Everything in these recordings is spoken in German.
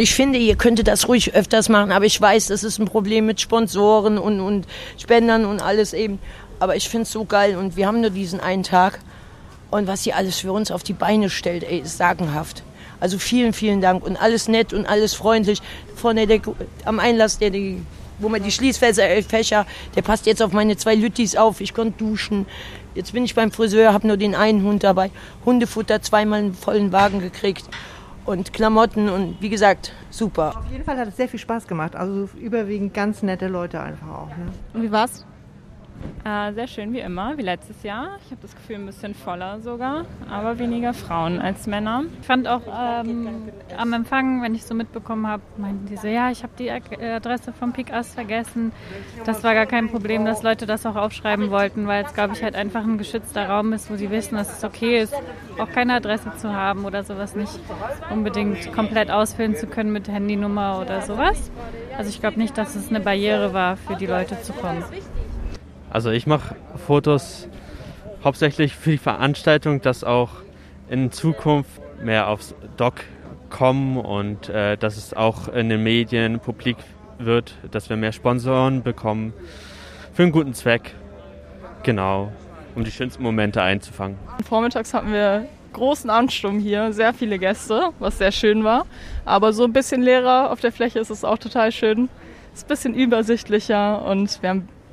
Ich finde, ihr könntet das ruhig öfters machen, aber ich weiß, das ist ein Problem mit Sponsoren und, und Spendern und alles eben. Aber ich finde es so geil und wir haben nur diesen einen Tag. Und was sie alles für uns auf die Beine stellt, ey, ist sagenhaft. Also vielen, vielen Dank und alles nett und alles freundlich. Vorne der, am Einlass, der, die, wo man die Schließfächer, der passt jetzt auf meine zwei Lüttis auf. Ich konnte duschen. Jetzt bin ich beim Friseur, habe nur den einen Hund dabei. Hundefutter zweimal einen vollen Wagen gekriegt und Klamotten und wie gesagt, super. Auf jeden Fall hat es sehr viel Spaß gemacht. Also überwiegend ganz nette Leute einfach auch. Ne? Und wie war's? Äh, sehr schön wie immer, wie letztes Jahr. Ich habe das Gefühl, ein bisschen voller sogar, aber weniger Frauen als Männer. Ich fand auch ähm, am Empfang, wenn ich so mitbekommen habe, meinten die so, ja, ich habe die Adresse vom Pikas vergessen. Das war gar kein Problem, dass Leute das auch aufschreiben wollten, weil es, glaube ich, halt einfach ein geschützter Raum ist, wo sie wissen, dass es okay ist, auch keine Adresse zu haben oder sowas nicht unbedingt komplett ausfüllen zu können mit Handynummer oder sowas. Also ich glaube nicht, dass es eine Barriere war, für die Leute zu kommen. Also ich mache Fotos hauptsächlich für die Veranstaltung, dass auch in Zukunft mehr aufs Doc kommen und äh, dass es auch in den Medien publik wird, dass wir mehr Sponsoren bekommen für einen guten Zweck. Genau, um die schönsten Momente einzufangen. Vormittags hatten wir großen Ansturm hier, sehr viele Gäste, was sehr schön war. Aber so ein bisschen leerer auf der Fläche ist es auch total schön. Es ist ein bisschen übersichtlicher und wir haben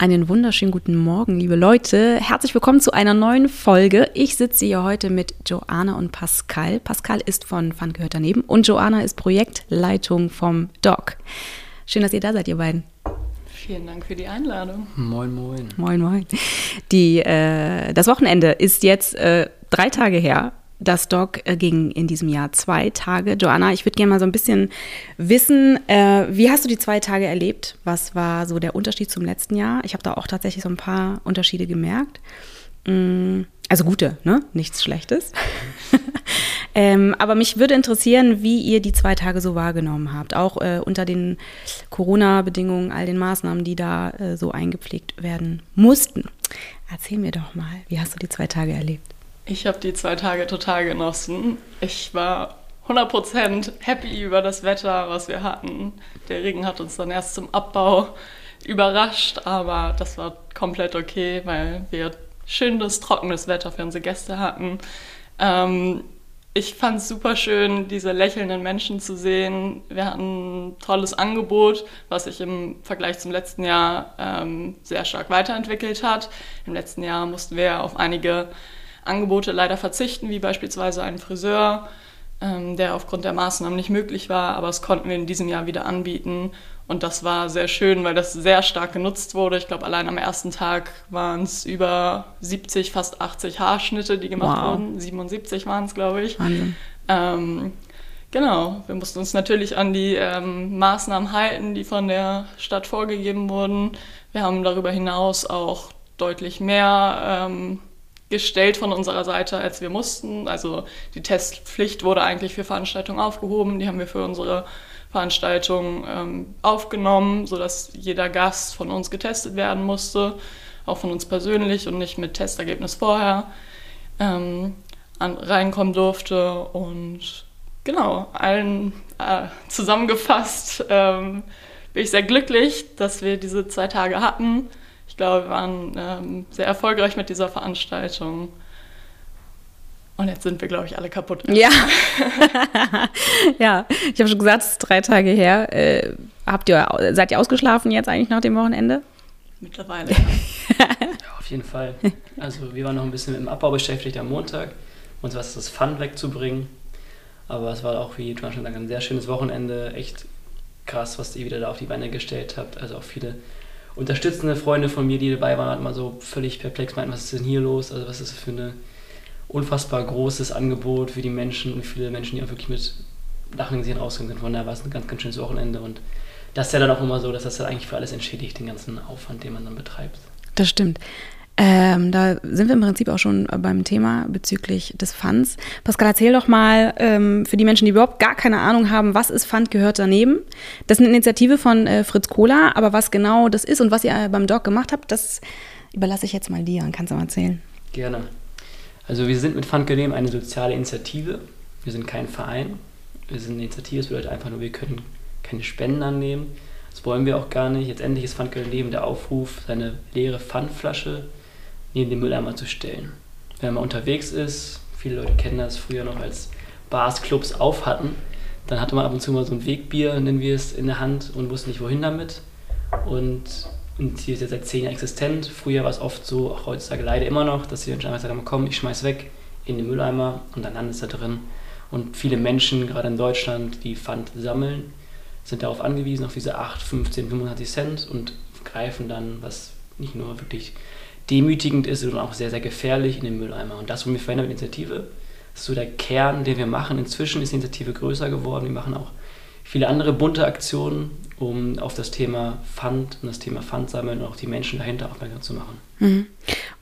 Einen wunderschönen guten Morgen, liebe Leute. Herzlich willkommen zu einer neuen Folge. Ich sitze hier heute mit Joanna und Pascal. Pascal ist von Fun gehört daneben und Joanna ist Projektleitung vom Doc. Schön, dass ihr da seid, ihr beiden. Vielen Dank für die Einladung. Moin, moin. Moin, moin. Die, äh, das Wochenende ist jetzt äh, drei Tage her. Das Doc äh, ging in diesem Jahr zwei Tage. Joanna, ich würde gerne mal so ein bisschen wissen, äh, wie hast du die zwei Tage erlebt? Was war so der Unterschied zum letzten Jahr? Ich habe da auch tatsächlich so ein paar Unterschiede gemerkt. Mm, also gute, ne? Nichts Schlechtes. ähm, aber mich würde interessieren, wie ihr die zwei Tage so wahrgenommen habt, auch äh, unter den Corona-Bedingungen, all den Maßnahmen, die da äh, so eingepflegt werden mussten. Erzähl mir doch mal, wie hast du die zwei Tage erlebt? Ich habe die zwei Tage total genossen. Ich war 100% happy über das Wetter, was wir hatten. Der Regen hat uns dann erst zum Abbau überrascht, aber das war komplett okay, weil wir schönes, trockenes Wetter für unsere Gäste hatten. Ähm, ich fand es super schön, diese lächelnden Menschen zu sehen. Wir hatten ein tolles Angebot, was sich im Vergleich zum letzten Jahr ähm, sehr stark weiterentwickelt hat. Im letzten Jahr mussten wir auf einige Angebote leider verzichten, wie beispielsweise ein Friseur, ähm, der aufgrund der Maßnahmen nicht möglich war, aber das konnten wir in diesem Jahr wieder anbieten. Und das war sehr schön, weil das sehr stark genutzt wurde. Ich glaube, allein am ersten Tag waren es über 70, fast 80 Haarschnitte, die gemacht wow. wurden. 77 waren es, glaube ich. Ähm, genau, wir mussten uns natürlich an die ähm, Maßnahmen halten, die von der Stadt vorgegeben wurden. Wir haben darüber hinaus auch deutlich mehr ähm, gestellt von unserer Seite, als wir mussten. Also die Testpflicht wurde eigentlich für Veranstaltungen aufgehoben. Die haben wir für unsere Veranstaltung ähm, aufgenommen, sodass jeder Gast von uns getestet werden musste, auch von uns persönlich und nicht mit Testergebnis vorher ähm, an, reinkommen durfte. Und genau, allen äh, zusammengefasst ähm, bin ich sehr glücklich, dass wir diese zwei Tage hatten glaube, wir waren ähm, sehr erfolgreich mit dieser Veranstaltung. Und jetzt sind wir, glaube ich, alle kaputt. Ja. ja, ich habe schon gesagt, es ist drei Tage her. Äh, habt ihr, seid ihr ausgeschlafen jetzt eigentlich nach dem Wochenende? Mittlerweile. Ja. ja, auf jeden Fall. Also wir waren noch ein bisschen mit dem Abbau beschäftigt am Montag, uns was das Fun wegzubringen. Aber es war auch, wie Jonas schon gesagt, ein sehr schönes Wochenende. Echt krass, was ihr wieder da auf die Beine gestellt habt. Also auch viele unterstützende Freunde von mir, die dabei waren, mal so völlig perplex meinten, was ist denn hier los? Also was ist das für ein unfassbar großes Angebot für die Menschen und viele Menschen, die auch wirklich mit Lachen gesehen rausgegangen sind. Von daher war es ein ganz, ganz schönes Wochenende und das ist ja dann auch immer so, dass das dann eigentlich für alles entschädigt, den ganzen Aufwand, den man dann betreibt. Das stimmt. Ähm, da sind wir im Prinzip auch schon beim Thema bezüglich des Funds. Pascal, erzähl doch mal ähm, für die Menschen, die überhaupt gar keine Ahnung haben, was ist Fund gehört daneben. Das ist eine Initiative von äh, Fritz Kohler, aber was genau das ist und was ihr beim Doc gemacht habt, das überlasse ich jetzt mal dir und kannst du mal erzählen. Gerne. Also wir sind mit Fund Genehm eine soziale Initiative. Wir sind kein Verein. Wir sind eine Initiative, das bedeutet einfach nur, wir können keine Spenden annehmen. Das wollen wir auch gar nicht. Letztendlich ist Pfandgeld neben der Aufruf, seine leere Pfandflasche neben den Mülleimer zu stellen. Wenn man unterwegs ist, viele Leute kennen das früher noch als Bars, Clubs auf hatten, dann hatte man ab und zu mal so ein Wegbier, nennen wir es, in der Hand und wusste nicht, wohin damit. Und, und hier ist jetzt seit zehn Jahren existent. Früher war es oft so, auch heutzutage leider immer noch, dass die Menschen einfach sagen, komm, ich schmeiß weg in den Mülleimer und dann landet es da drin. Und viele Menschen, gerade in Deutschland, die Pfand sammeln, sind darauf angewiesen, auf diese 8, 15, 85 Cent und greifen dann, was nicht nur wirklich demütigend ist, sondern auch sehr, sehr gefährlich in den Mülleimer. Und das wollen wir verändern mit Initiative. Das ist so der Kern, den wir machen. Inzwischen ist die Initiative größer geworden. Wir machen auch viele andere bunte Aktionen, um auf das Thema Pfand und das Thema Pfand sammeln und auch die Menschen dahinter aufmerksam zu machen. Mhm.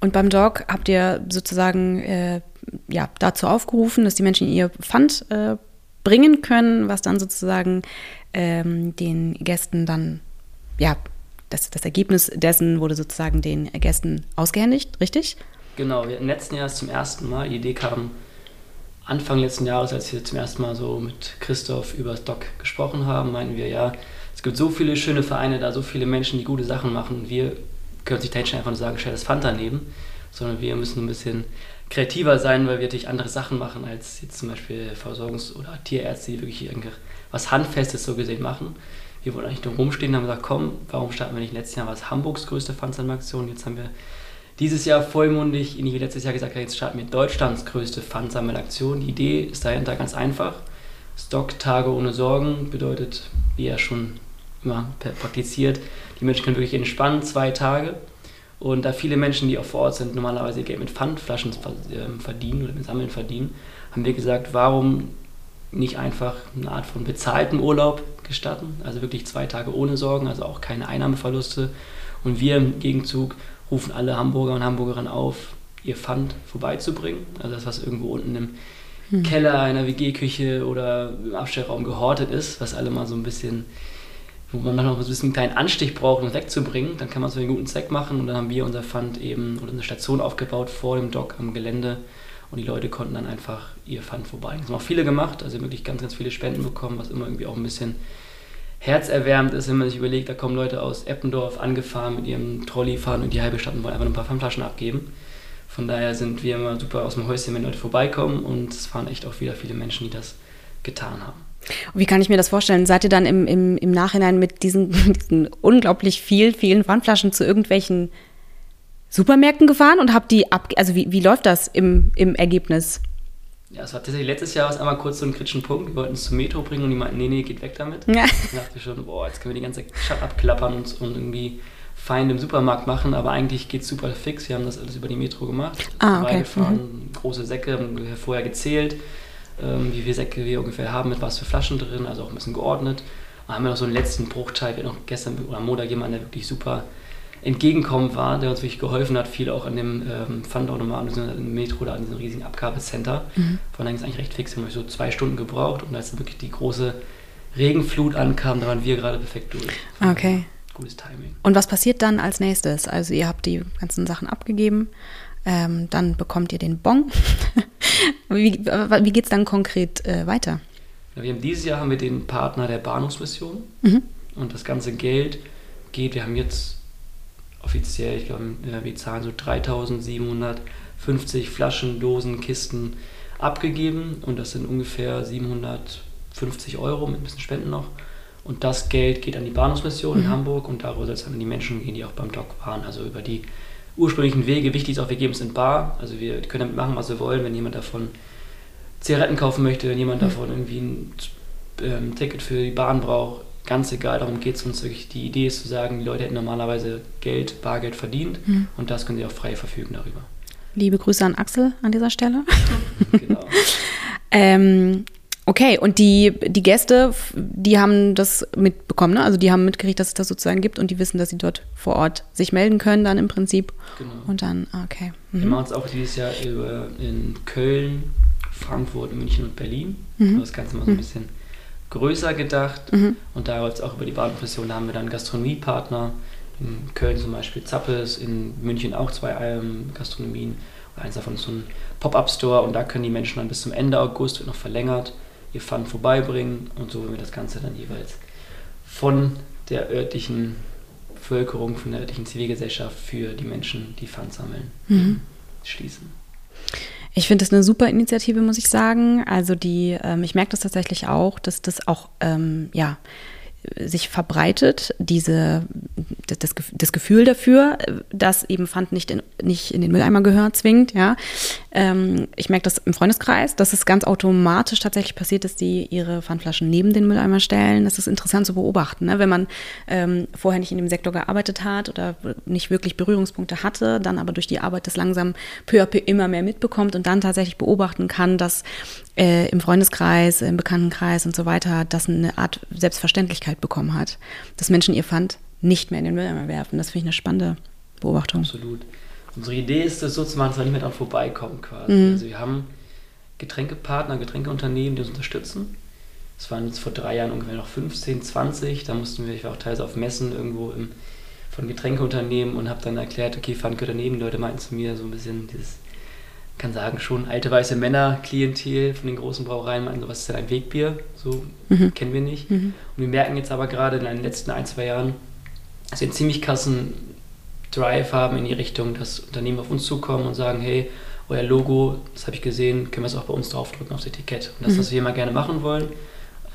Und beim Dog habt ihr sozusagen äh, ja, dazu aufgerufen, dass die Menschen ihr Pfand äh, bringen können, was dann sozusagen ähm, den Gästen dann ja das, das Ergebnis dessen wurde sozusagen den Gästen ausgehändigt, richtig? Genau, im letzten Jahr zum ersten Mal, die Idee kam Anfang letzten Jahres, als wir zum ersten Mal so mit Christoph über Doc gesprochen haben, meinten wir, ja, es gibt so viele schöne Vereine da, so viele Menschen, die gute Sachen machen. Wir können sich nicht einfach nur sagen, stell das Pfand daneben, sondern wir müssen ein bisschen kreativer sein, weil wir natürlich andere Sachen machen als jetzt zum Beispiel Versorgungs- oder Tierärzte, die wirklich was Handfestes so gesehen machen wir wollten eigentlich nur rumstehen und haben gesagt, komm, warum starten wir nicht letztes Jahr, war es Hamburgs größte Pfandsammelaktion, jetzt haben wir dieses Jahr vollmundig, wie letztes Jahr gesagt, jetzt starten wir Deutschlands größte Pfandsammelaktion. Die Idee ist dahinter ganz einfach. Stock-Tage ohne Sorgen bedeutet, wie er schon immer praktiziert, die Menschen können wirklich entspannen, zwei Tage. Und da viele Menschen, die auch vor Ort sind, normalerweise Geld mit Pfandflaschen ähm, verdienen oder mit Sammeln verdienen, haben wir gesagt, warum nicht einfach eine Art von bezahltem Urlaub gestatten, also wirklich zwei Tage ohne Sorgen, also auch keine Einnahmeverluste. Und wir im Gegenzug rufen alle Hamburger und Hamburgerinnen auf, ihr Pfand vorbeizubringen, also das, was irgendwo unten im hm. Keller einer WG-Küche oder im Abstellraum gehortet ist, was alle mal so ein bisschen, wo man noch ein bisschen einen kleinen Anstich braucht, um es wegzubringen, dann kann man es für einen guten Zweck machen und dann haben wir unser Pfand eben oder eine Station aufgebaut vor dem Dock am Gelände und die Leute konnten dann einfach ihr Pfand vorbei. Das haben auch viele gemacht, also wirklich ganz, ganz viele Spenden bekommen, was immer irgendwie auch ein bisschen herzerwärmend ist, wenn man sich überlegt, da kommen Leute aus Eppendorf angefahren mit ihrem Trolley fahren und die halbe Stadt und wollen einfach ein paar Pfandflaschen abgeben. Von daher sind wir immer super aus dem Häuschen, wenn Leute vorbeikommen und es waren echt auch wieder viele Menschen, die das getan haben. Und wie kann ich mir das vorstellen? Seid ihr dann im, im, im Nachhinein mit diesen, diesen unglaublich viel, vielen Pfandflaschen zu irgendwelchen Supermärkten gefahren und habt die ab, also wie, wie läuft das im, im Ergebnis? Ja, es war tatsächlich letztes Jahr was einmal kurz so ein kritischen Punkt. Wir wollten es zum Metro bringen und die meinten, nee, nee, geht weg damit. Ja. Ich dachte schon, boah, jetzt können wir die ganze Stadt abklappern und, und irgendwie fein im Supermarkt machen, aber eigentlich geht es super fix. Wir haben das alles über die Metro gemacht. Ah, okay. Mhm. große Säcke, haben wir vorher gezählt, ähm, wie viele Säcke wir ungefähr haben, mit was für Flaschen drin, also auch ein bisschen geordnet. Und haben wir noch so einen letzten Bruchteil, wir hatten noch gestern oder Montag jemanden, der wirklich super entgegenkommen war, der uns wirklich geholfen hat, viel auch an dem ähm, Pfandautomaten, im Metro oder an diesem riesigen Abgabecenter. Mhm. Von daher ist eigentlich recht fix, wir haben so zwei Stunden gebraucht und als wirklich die große Regenflut ankam, da waren wir gerade perfekt durch. Okay. Gutes Timing. Und was passiert dann als nächstes? Also ihr habt die ganzen Sachen abgegeben, ähm, dann bekommt ihr den Bon. wie wie geht es dann konkret äh, weiter? Ja, wir haben dieses Jahr haben wir den Partner der Bahnhofsmission mhm. und das ganze Geld geht, wir haben jetzt offiziell, ich glaube, wir zahlen so 3750 Flaschen, Dosen, Kisten abgegeben und das sind ungefähr 750 Euro mit ein bisschen Spenden noch. Und das Geld geht an die Bahnhofsmission mhm. in Hamburg und darüber soll es dann an die Menschen gehen, die auch beim Doc waren, also über die ursprünglichen Wege. Wichtig ist auch, wir geben es in Bar, also wir können damit machen, was wir wollen, wenn jemand davon Zigaretten kaufen möchte, wenn jemand mhm. davon irgendwie ein ähm, Ticket für die Bahn braucht, ganz egal, darum geht es uns wirklich. Die Idee ist zu sagen, die Leute hätten normalerweise Geld, Bargeld verdient Mhm. und das können sie auch frei verfügen darüber. Liebe Grüße an Axel an dieser Stelle. Genau. Ähm, okay, und die, die Gäste, die haben das mitbekommen, ne? Also die haben mitgekriegt, dass es das sozusagen gibt und die wissen, dass sie dort vor Ort sich melden können dann im Prinzip. Genau. Und dann, ah, okay. Wir Mhm. machen es auch dieses Jahr in Köln, Frankfurt, München und Berlin. Mhm. Das Ganze mal so ein bisschen größer gedacht. Mhm. Und da läuft es auch über die Bahnprofession. Da haben wir dann Gastronomiepartner. In Köln zum Beispiel Zappes, in München auch zwei Gastronomien. Und eins davon ist so ein Pop-Up-Store. Und da können die Menschen dann bis zum Ende August, wird noch verlängert, ihr Pfand vorbeibringen. Und so werden wir das Ganze dann jeweils von der örtlichen Bevölkerung, von der örtlichen Zivilgesellschaft für die Menschen, die Pfand sammeln, Mhm. schließen. Ich finde das eine super Initiative, muss ich sagen. Also die, ähm, ich merke das tatsächlich auch, dass das auch, ähm, ja, sich verbreitet, diese, das, das Gef- das Gefühl dafür, äh, dass eben Pfand nicht in, nicht in den Mülleimer gehört, zwingend, ja. Ähm, ich merke das im Freundeskreis, dass es ganz automatisch tatsächlich passiert, dass die ihre Pfandflaschen neben den Mülleimer stellen. Das ist interessant zu beobachten, ne? wenn man ähm, vorher nicht in dem Sektor gearbeitet hat oder nicht wirklich Berührungspunkte hatte, dann aber durch die Arbeit das langsam peu à peu immer mehr mitbekommt und dann tatsächlich beobachten kann, dass äh, im Freundeskreis, im Bekanntenkreis und so weiter das eine Art Selbstverständlichkeit bekommen hat, dass Menschen ihr Pfand nicht mehr in den Mülleimer werfen. Das finde ich eine spannende Beobachtung. Absolut. Unsere Idee ist es so zu machen, dass wir nicht mehr dran vorbeikommen quasi. Mhm. Also wir haben Getränkepartner, Getränkeunternehmen, die uns unterstützen. Das waren jetzt vor drei Jahren ungefähr noch 15, 20. Da mussten wir, ich war auch teilweise auf Messen irgendwo im, von Getränkeunternehmen und habe dann erklärt, okay, gehört daneben. Die Leute meinten zu mir so ein bisschen dieses, kann sagen, schon alte weiße Männer-Klientel von den großen Brauereien meinten so, was ist denn ein Wegbier? So Mhm. kennen wir nicht. Mhm. Und wir merken jetzt aber gerade in den letzten ein, zwei Jahren, dass wir einen ziemlich krassen Drive haben in die Richtung, dass Unternehmen auf uns zukommen und sagen, hey, euer Logo, das habe ich gesehen, können wir es auch bei uns draufdrücken aufs Etikett. Und das, Mhm. was wir immer gerne machen wollen,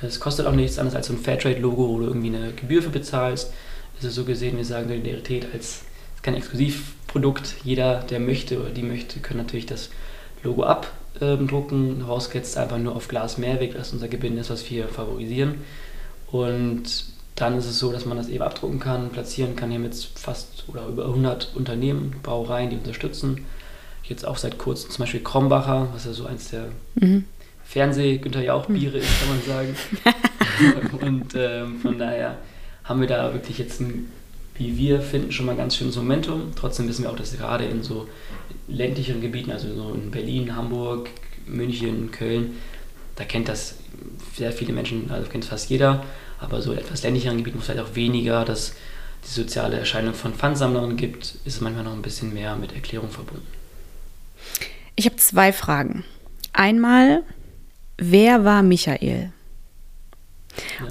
es kostet auch nichts anderes als so ein Fairtrade-Logo, wo du irgendwie eine Gebühr für bezahlst. Es ist so gesehen, wir sagen Solidarität als kein Exklusivprodukt. Jeder, der möchte oder die möchte, können natürlich das Logo abdrucken. Rausgesetzt einfach nur auf Glas Mehrweg, das ist unser Gebinde ist, was wir favorisieren. Und dann ist es so, dass man das eben abdrucken kann, platzieren kann. Wir haben jetzt fast oder über 100 Unternehmen, Brauereien, die unterstützen. Jetzt auch seit kurzem zum Beispiel Krombacher, was ja so eins der Mhm. Fernseh-Günther Jauch-Biere ist, kann man sagen. Und ähm, von daher haben wir da wirklich jetzt, ein, wie wir finden, schon mal ein ganz schönes Momentum. Trotzdem wissen wir auch, dass gerade in so ländlicheren Gebieten, also so in Berlin, Hamburg, München, Köln, da kennt das sehr viele Menschen, also kennt fast jeder. Aber so etwas ländlicheren Gebieten, wo es vielleicht auch weniger das, die soziale Erscheinung von Pfandsammlern gibt, ist es manchmal noch ein bisschen mehr mit Erklärung verbunden. Ich habe zwei Fragen. Einmal, wer war Michael? Ja.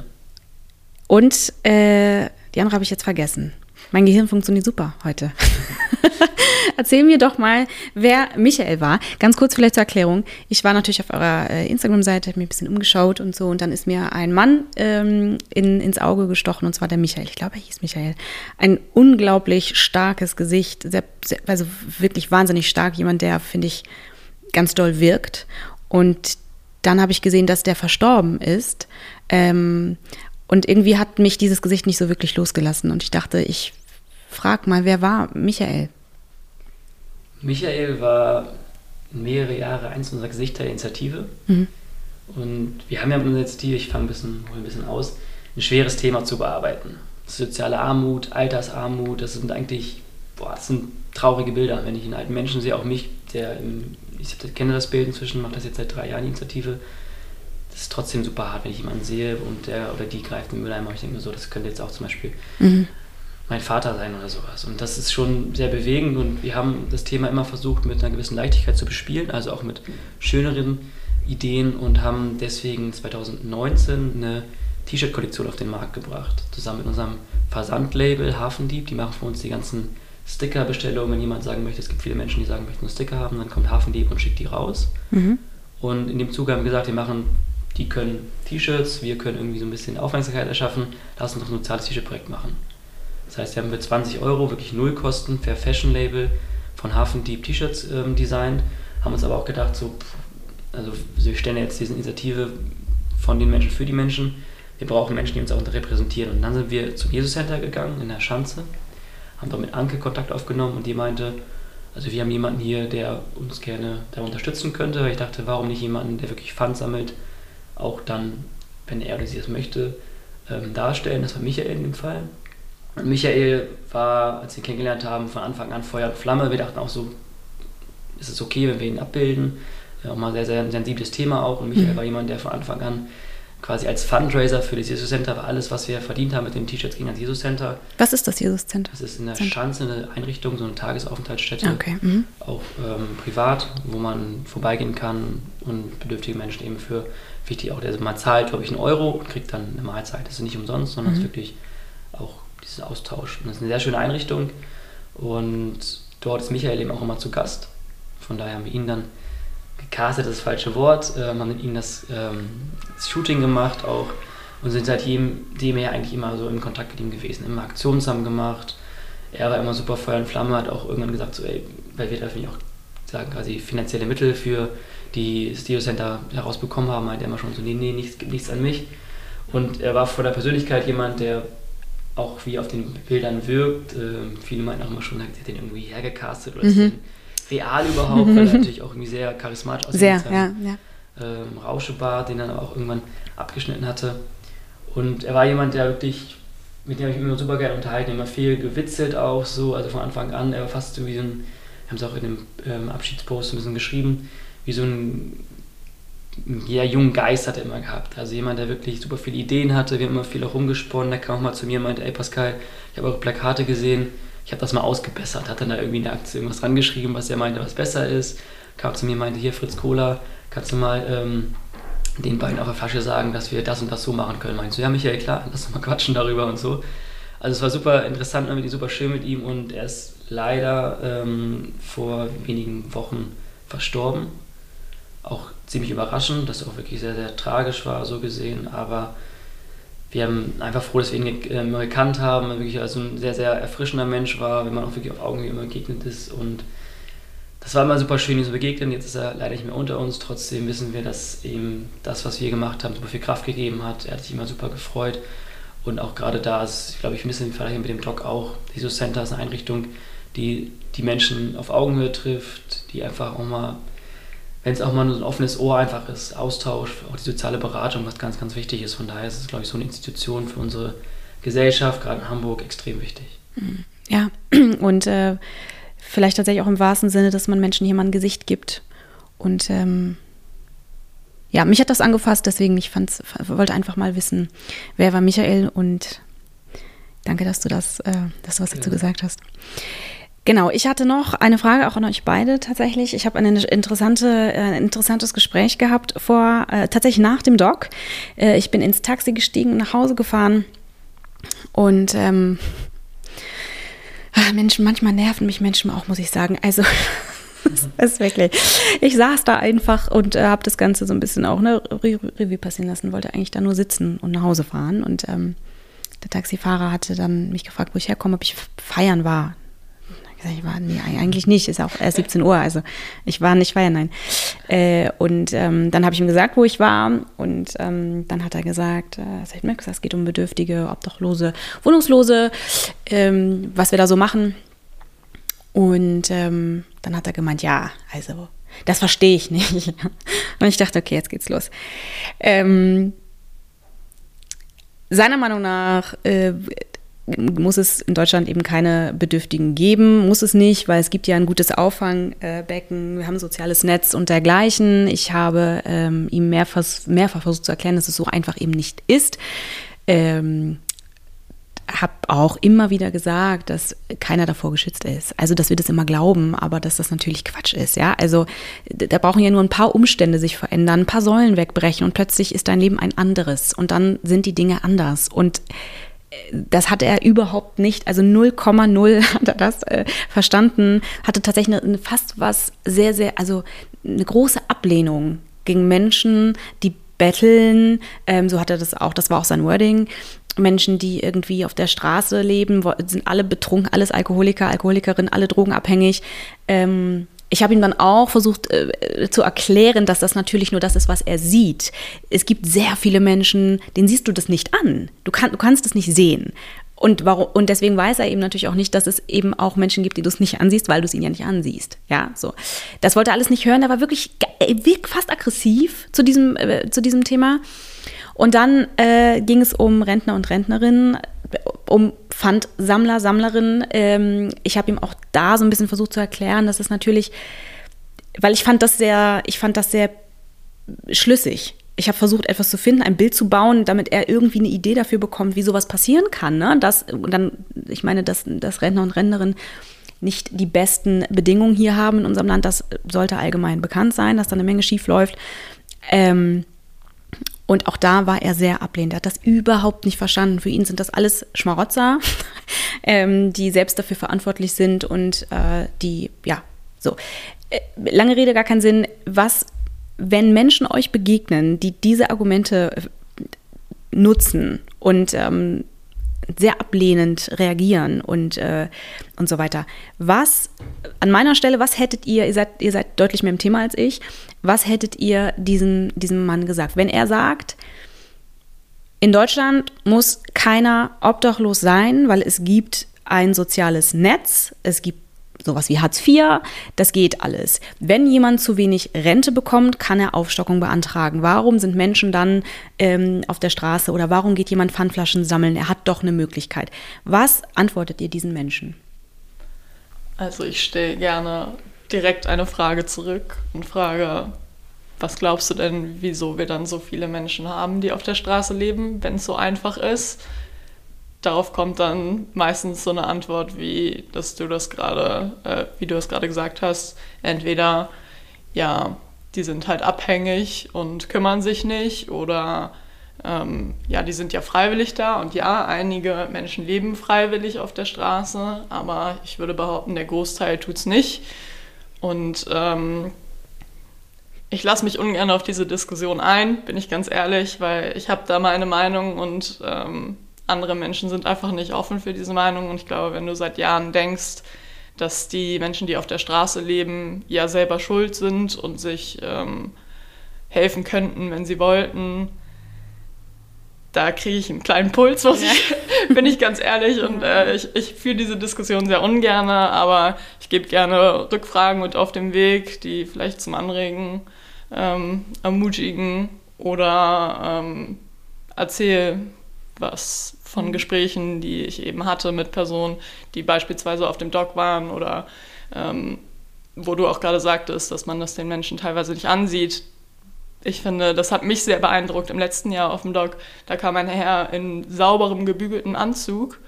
Und äh, die andere habe ich jetzt vergessen. Mein Gehirn funktioniert super heute. Erzähl mir doch mal, wer Michael war. Ganz kurz vielleicht zur Erklärung. Ich war natürlich auf eurer äh, Instagram-Seite, habe mir ein bisschen umgeschaut und so. Und dann ist mir ein Mann ähm, in, ins Auge gestochen, und zwar der Michael. Ich glaube, er hieß Michael. Ein unglaublich starkes Gesicht, sehr, sehr, also wirklich wahnsinnig stark. Jemand, der, finde ich, ganz doll wirkt. Und dann habe ich gesehen, dass der verstorben ist. Ähm, und irgendwie hat mich dieses Gesicht nicht so wirklich losgelassen. Und ich dachte, ich frag mal, wer war Michael? Michael war mehrere Jahre eins unserer Gesichter der Initiative. Mhm. Und wir haben ja mit unserer Initiative, ich fange ein bisschen, hole ein bisschen aus, ein schweres Thema zu bearbeiten. Soziale Armut, Altersarmut, das sind eigentlich, boah, das sind traurige Bilder. Wenn ich einen alten Menschen sehe, auch mich, der, ich kenne das Bild inzwischen, mache das jetzt seit drei Jahren, die Initiative, das ist trotzdem super hart, wenn ich jemanden sehe und der oder die greift in den Mülleimer. Ich denke mir so, das könnte jetzt auch zum Beispiel Mhm. Mein Vater sein oder sowas. Und das ist schon sehr bewegend und wir haben das Thema immer versucht mit einer gewissen Leichtigkeit zu bespielen, also auch mit schöneren Ideen und haben deswegen 2019 eine T-Shirt-Kollektion auf den Markt gebracht, zusammen mit unserem Versandlabel Hafendieb. Die machen für uns die ganzen Sticker-Bestellungen. Wenn jemand sagen möchte, es gibt viele Menschen, die sagen, möchten einen Sticker haben, dann kommt Hafendieb und schickt die raus. Mhm. Und in dem Zuge haben wir gesagt, wir machen, die können T-Shirts, wir können irgendwie so ein bisschen Aufmerksamkeit erschaffen, lass uns doch ein soziales T-Shirt-Projekt machen. Das heißt, wir haben für 20 Euro wirklich null Kosten, Fair Fashion Label von Hafendieb T-Shirts ähm, designt, haben uns aber auch gedacht, so, also wir stellen jetzt diese Initiative von den Menschen für die Menschen. wir brauchen Menschen, die uns auch repräsentieren. Und dann sind wir zum Jesus Center gegangen in der Schanze, haben dort mit Anke Kontakt aufgenommen und die meinte, also wir haben jemanden hier, der uns gerne da unterstützen könnte. Weil ich dachte, warum nicht jemanden, der wirklich Fund sammelt, auch dann, wenn er oder sie es möchte, ähm, darstellen. Das war Michael in dem Fall. Michael war, als wir ihn kennengelernt haben, von Anfang an Feuer und Flamme. Wir dachten auch so, ist es okay, wenn wir ihn abbilden? Auch mal sehr, sehr sensibles Thema auch. Und Michael mhm. war jemand, der von Anfang an quasi als Fundraiser für das Jesus Center war alles, was wir verdient haben mit den T-Shirts ging ans Jesus Center. Was ist das Jesus Center? Das ist in der Schanze eine Einrichtung, so eine Tagesaufenthaltsstätte, okay. mhm. auch ähm, privat, wo man vorbeigehen kann und bedürftige Menschen eben für wichtig auch, der man zahlt, glaube ich, einen Euro und kriegt dann eine Mahlzeit. Das ist nicht umsonst, sondern es mhm. ist wirklich auch dieser Austausch. Und das ist eine sehr schöne Einrichtung und dort ist Michael eben auch immer zu Gast. Von daher haben wir ihn dann gecastet, das falsche Wort, ähm, haben mit ihm das, ähm, das, Shooting gemacht auch und sind seitdem dem her eigentlich immer so in Kontakt mit ihm gewesen, immer Aktionen zusammen gemacht. Er war immer super Feuer und Flamme, hat auch irgendwann gesagt, so, ey, weil wir da finde ich auch sagen, quasi finanzielle Mittel für die Stereo Center herausbekommen haben, meinte er immer schon so, nee, nee, nichts, nichts an mich. Und er war von der Persönlichkeit jemand, der auch wie auf den Bildern wirkt. Ähm, viele meinten auch immer schon, er hat den irgendwie hergecastet oder mhm. ist den real überhaupt, weil er natürlich auch irgendwie sehr charismatisch aussieht. Sehr, ja, ja. Ähm, Rauschebart, den er aber auch irgendwann abgeschnitten hatte. Und er war jemand, der wirklich, mit dem habe ich mich immer super gerne unterhalten, immer viel gewitzelt auch so, also von Anfang an, er war fast so wie so ein, wir haben es auch in dem ähm, Abschiedspost ein bisschen geschrieben, wie so ein ja, jungen Geist hat er immer gehabt. Also jemand, der wirklich super viele Ideen hatte. Wir haben immer viel rumgesponnen. Der kam auch mal zu mir und meinte, ey Pascal, ich habe eure Plakate gesehen. Ich habe das mal ausgebessert. Hat dann da irgendwie in der Aktie irgendwas rangeschrieben, was er meinte, was besser ist. Kam zu mir und meinte, hier Fritz Kohler, kannst du mal ähm, den beiden auf der Flasche sagen, dass wir das und das so machen können. Meinst du, ja Michael, klar, lass uns mal quatschen darüber und so. Also es war super interessant, irgendwie super schön mit ihm und er ist leider ähm, vor wenigen Wochen verstorben auch ziemlich überraschend, dass auch wirklich sehr, sehr tragisch war, so gesehen. Aber wir haben einfach froh, dass wir ihn ähm, gekannt haben, wirklich als ein sehr, sehr erfrischender Mensch war, wenn man auch wirklich auf Augenhöhe immer begegnet ist. Und das war immer super schön, ihn zu begegnen. Jetzt ist er leider nicht mehr unter uns. Trotzdem wissen wir, dass ihm das, was wir gemacht haben, super viel Kraft gegeben hat. Er hat sich immer super gefreut. Und auch gerade da ist, glaube ich, ein bisschen vielleicht mit dem Talk auch, Jesus Center ist eine Einrichtung, die die Menschen auf Augenhöhe trifft, die einfach auch mal wenn es auch mal ein offenes Ohr einfach ist, Austausch, auch die soziale Beratung, was ganz, ganz wichtig ist. Von daher ist es, glaube ich, so eine Institution für unsere Gesellschaft, gerade in Hamburg, extrem wichtig. Ja, und äh, vielleicht tatsächlich auch im wahrsten Sinne, dass man Menschen hier mal ein Gesicht gibt. Und ähm, ja, mich hat das angefasst, deswegen ich fand's, wollte einfach mal wissen, wer war Michael und danke, dass du das, äh, dass du was dazu ja. gesagt hast. Genau, ich hatte noch eine Frage auch an euch beide tatsächlich. Ich habe ein interessante, äh, interessantes Gespräch gehabt vor, äh, tatsächlich nach dem Doc. Äh, ich bin ins Taxi gestiegen, nach Hause gefahren und ähm, ah, Menschen, manchmal nerven mich Menschen auch, muss ich sagen. Also das ist wirklich. Ich saß da einfach und äh, habe das Ganze so ein bisschen auch ne, Revue passieren lassen, wollte eigentlich da nur sitzen und nach Hause fahren und ähm, der Taxifahrer hatte dann mich gefragt, wo ich herkomme, ob ich feiern war ich war, nee, eigentlich nicht, ist auch erst 17 Uhr, also ich war nicht feiern, nein. Äh, und ähm, dann habe ich ihm gesagt, wo ich war und ähm, dann hat er gesagt, äh, also ich gesagt, es geht um Bedürftige, Obdachlose, Wohnungslose, ähm, was wir da so machen. Und ähm, dann hat er gemeint, ja, also das verstehe ich nicht. Und ich dachte, okay, jetzt geht's los. Ähm, seiner Meinung nach äh, muss es in Deutschland eben keine Bedürftigen geben, muss es nicht, weil es gibt ja ein gutes Auffangbecken, wir haben ein soziales Netz und dergleichen. Ich habe ähm, ihm mehrfach, mehrfach versucht zu erklären, dass es so einfach eben nicht ist. Ähm, habe auch immer wieder gesagt, dass keiner davor geschützt ist. Also, dass wir das immer glauben, aber dass das natürlich Quatsch ist. Ja, also da brauchen ja nur ein paar Umstände sich verändern, ein paar Säulen wegbrechen und plötzlich ist dein Leben ein anderes und dann sind die Dinge anders. Und das hatte er überhaupt nicht, also 0,0 hat er das äh, verstanden, hatte tatsächlich eine, fast was sehr, sehr, also eine große Ablehnung gegen Menschen, die betteln, ähm, so hat er das auch, das war auch sein Wording, Menschen, die irgendwie auf der Straße leben, sind alle betrunken, alles Alkoholiker, Alkoholikerin, alle drogenabhängig. Ähm, ich habe ihm dann auch versucht äh, zu erklären, dass das natürlich nur das ist, was er sieht. Es gibt sehr viele Menschen, denen siehst du das nicht an. Du, kann, du kannst es nicht sehen. Und, warum, und deswegen weiß er eben natürlich auch nicht, dass es eben auch Menschen gibt, die du es nicht ansiehst, weil du es ihnen ja nicht ansiehst. Ja, so. Das wollte er alles nicht hören. Er war wirklich fast aggressiv zu diesem, äh, zu diesem Thema. Und dann äh, ging es um Rentner und Rentnerinnen, um Pfandsammler, Sammlerinnen. Ähm, ich habe ihm auch da so ein bisschen versucht zu erklären, dass es natürlich, weil ich fand das sehr, ich fand das sehr schlüssig ich habe versucht, etwas zu finden, ein Bild zu bauen, damit er irgendwie eine Idee dafür bekommt, wie sowas passieren kann. Ne? Das, und dann, ich meine, dass, dass Rentner und Rentnerinnen nicht die besten Bedingungen hier haben in unserem Land, das sollte allgemein bekannt sein, dass da eine Menge schief läuft. Ähm, und auch da war er sehr ablehnend. Er hat das überhaupt nicht verstanden. Für ihn sind das alles Schmarotzer, ähm, die selbst dafür verantwortlich sind und äh, die, ja, so. Äh, lange Rede, gar keinen Sinn. Was wenn Menschen euch begegnen, die diese Argumente äh, nutzen und ähm, sehr ablehnend reagieren und, äh, und so weiter. Was, an meiner Stelle, was hättet ihr, ihr seid, ihr seid deutlich mehr im Thema als ich, was hättet ihr diesem, diesem Mann gesagt? Wenn er sagt, in Deutschland muss keiner obdachlos sein, weil es gibt ein soziales Netz, es gibt sowas wie Hartz IV, das geht alles. Wenn jemand zu wenig Rente bekommt, kann er Aufstockung beantragen. Warum sind Menschen dann ähm, auf der Straße oder warum geht jemand Pfandflaschen sammeln? Er hat doch eine Möglichkeit. Was antwortet ihr diesen Menschen? Also ich stelle gerne direkt eine Frage zurück und frage, was glaubst du denn, wieso wir dann so viele Menschen haben, die auf der Straße leben, wenn es so einfach ist? darauf kommt dann meistens so eine Antwort wie, dass du das gerade, äh, wie du es gerade gesagt hast, entweder ja, die sind halt abhängig und kümmern sich nicht oder ähm, ja, die sind ja freiwillig da und ja, einige Menschen leben freiwillig auf der Straße, aber ich würde behaupten, der Großteil tut es nicht. Und ähm, ich lasse mich ungern auf diese Diskussion ein, bin ich ganz ehrlich, weil ich habe da meine Meinung und ähm, andere Menschen sind einfach nicht offen für diese Meinung. Und ich glaube, wenn du seit Jahren denkst, dass die Menschen, die auf der Straße leben, ja selber schuld sind und sich ähm, helfen könnten, wenn sie wollten, da kriege ich einen kleinen Puls, was ja. ich, bin ich ganz ehrlich. Und äh, ich, ich führe diese Diskussion sehr ungern, aber ich gebe gerne Rückfragen und auf dem Weg, die vielleicht zum Anregen ähm, ermutigen oder ähm, erzähle was von mhm. Gesprächen, die ich eben hatte mit Personen, die beispielsweise auf dem Dock waren oder ähm, wo du auch gerade sagtest, dass man das den Menschen teilweise nicht ansieht. Ich finde, das hat mich sehr beeindruckt im letzten Jahr auf dem Dock. Da kam ein Herr in sauberem, gebügelten Anzug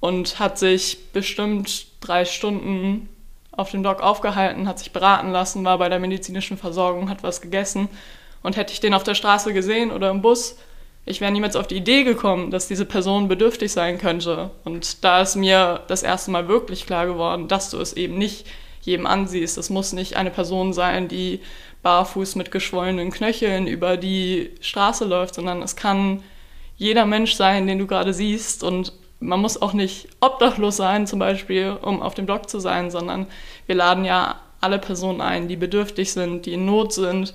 und hat sich bestimmt drei Stunden auf dem Dock aufgehalten, hat sich beraten lassen, war bei der medizinischen Versorgung, hat was gegessen. Und hätte ich den auf der Straße gesehen oder im Bus, ich wäre niemals auf die Idee gekommen, dass diese Person bedürftig sein könnte. Und da ist mir das erste Mal wirklich klar geworden, dass du es eben nicht jedem ansiehst. Es muss nicht eine Person sein, die barfuß mit geschwollenen Knöcheln über die Straße läuft, sondern es kann jeder Mensch sein, den du gerade siehst. Und man muss auch nicht obdachlos sein, zum Beispiel, um auf dem Blog zu sein, sondern wir laden ja alle Personen ein, die bedürftig sind, die in Not sind.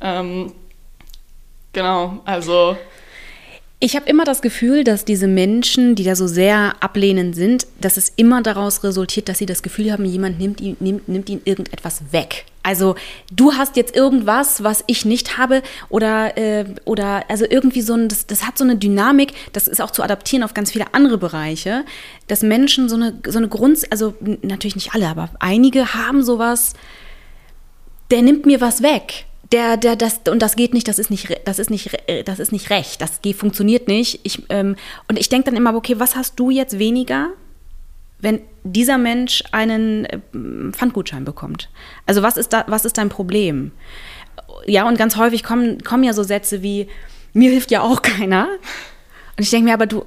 Ähm, genau, also ich habe immer das Gefühl, dass diese Menschen, die da so sehr ablehnend sind, dass es immer daraus resultiert, dass sie das Gefühl haben, jemand nimmt, ihn, nimmt, nimmt ihnen irgendetwas weg. Also du hast jetzt irgendwas, was ich nicht habe oder, äh, oder also irgendwie so ein, das, das hat so eine Dynamik, das ist auch zu adaptieren auf ganz viele andere Bereiche, dass Menschen so eine, so eine Grund, also natürlich nicht alle, aber einige haben sowas, der nimmt mir was weg der, der, das, und das geht nicht, das ist nicht, das ist nicht, das ist nicht recht, das geht, funktioniert nicht. Ich, ähm, und ich denke dann immer, okay, was hast du jetzt weniger, wenn dieser Mensch einen äh, Pfandgutschein bekommt? Also was ist da, was ist dein Problem? Ja, und ganz häufig kommen, kommen ja so Sätze wie, mir hilft ja auch keiner. Und ich denke mir, aber du,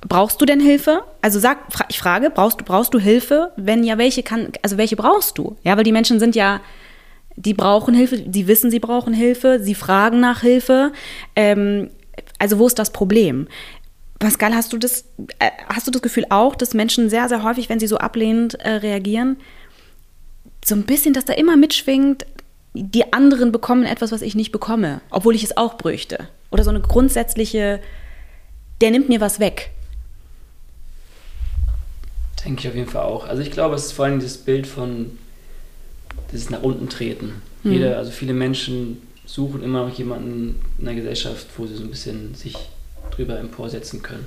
brauchst du denn Hilfe? Also sag, ich frage, brauchst du, brauchst du Hilfe? Wenn ja, welche kann, also welche brauchst du? Ja, weil die Menschen sind ja, die brauchen Hilfe, sie wissen, sie brauchen Hilfe, sie fragen nach Hilfe. Ähm, also wo ist das Problem? Pascal, hast du das, äh, hast du das Gefühl auch, dass Menschen sehr, sehr häufig, wenn sie so ablehnend äh, reagieren, so ein bisschen, dass da immer mitschwingt, die anderen bekommen etwas, was ich nicht bekomme, obwohl ich es auch bräuchte. Oder so eine grundsätzliche, der nimmt mir was weg. Denke ich auf jeden Fall auch. Also ich glaube, es ist vor allem dieses Bild von dieses nach unten treten. Mhm. Jeder, also viele Menschen suchen immer noch jemanden in der Gesellschaft, wo sie so ein bisschen sich drüber emporsetzen können.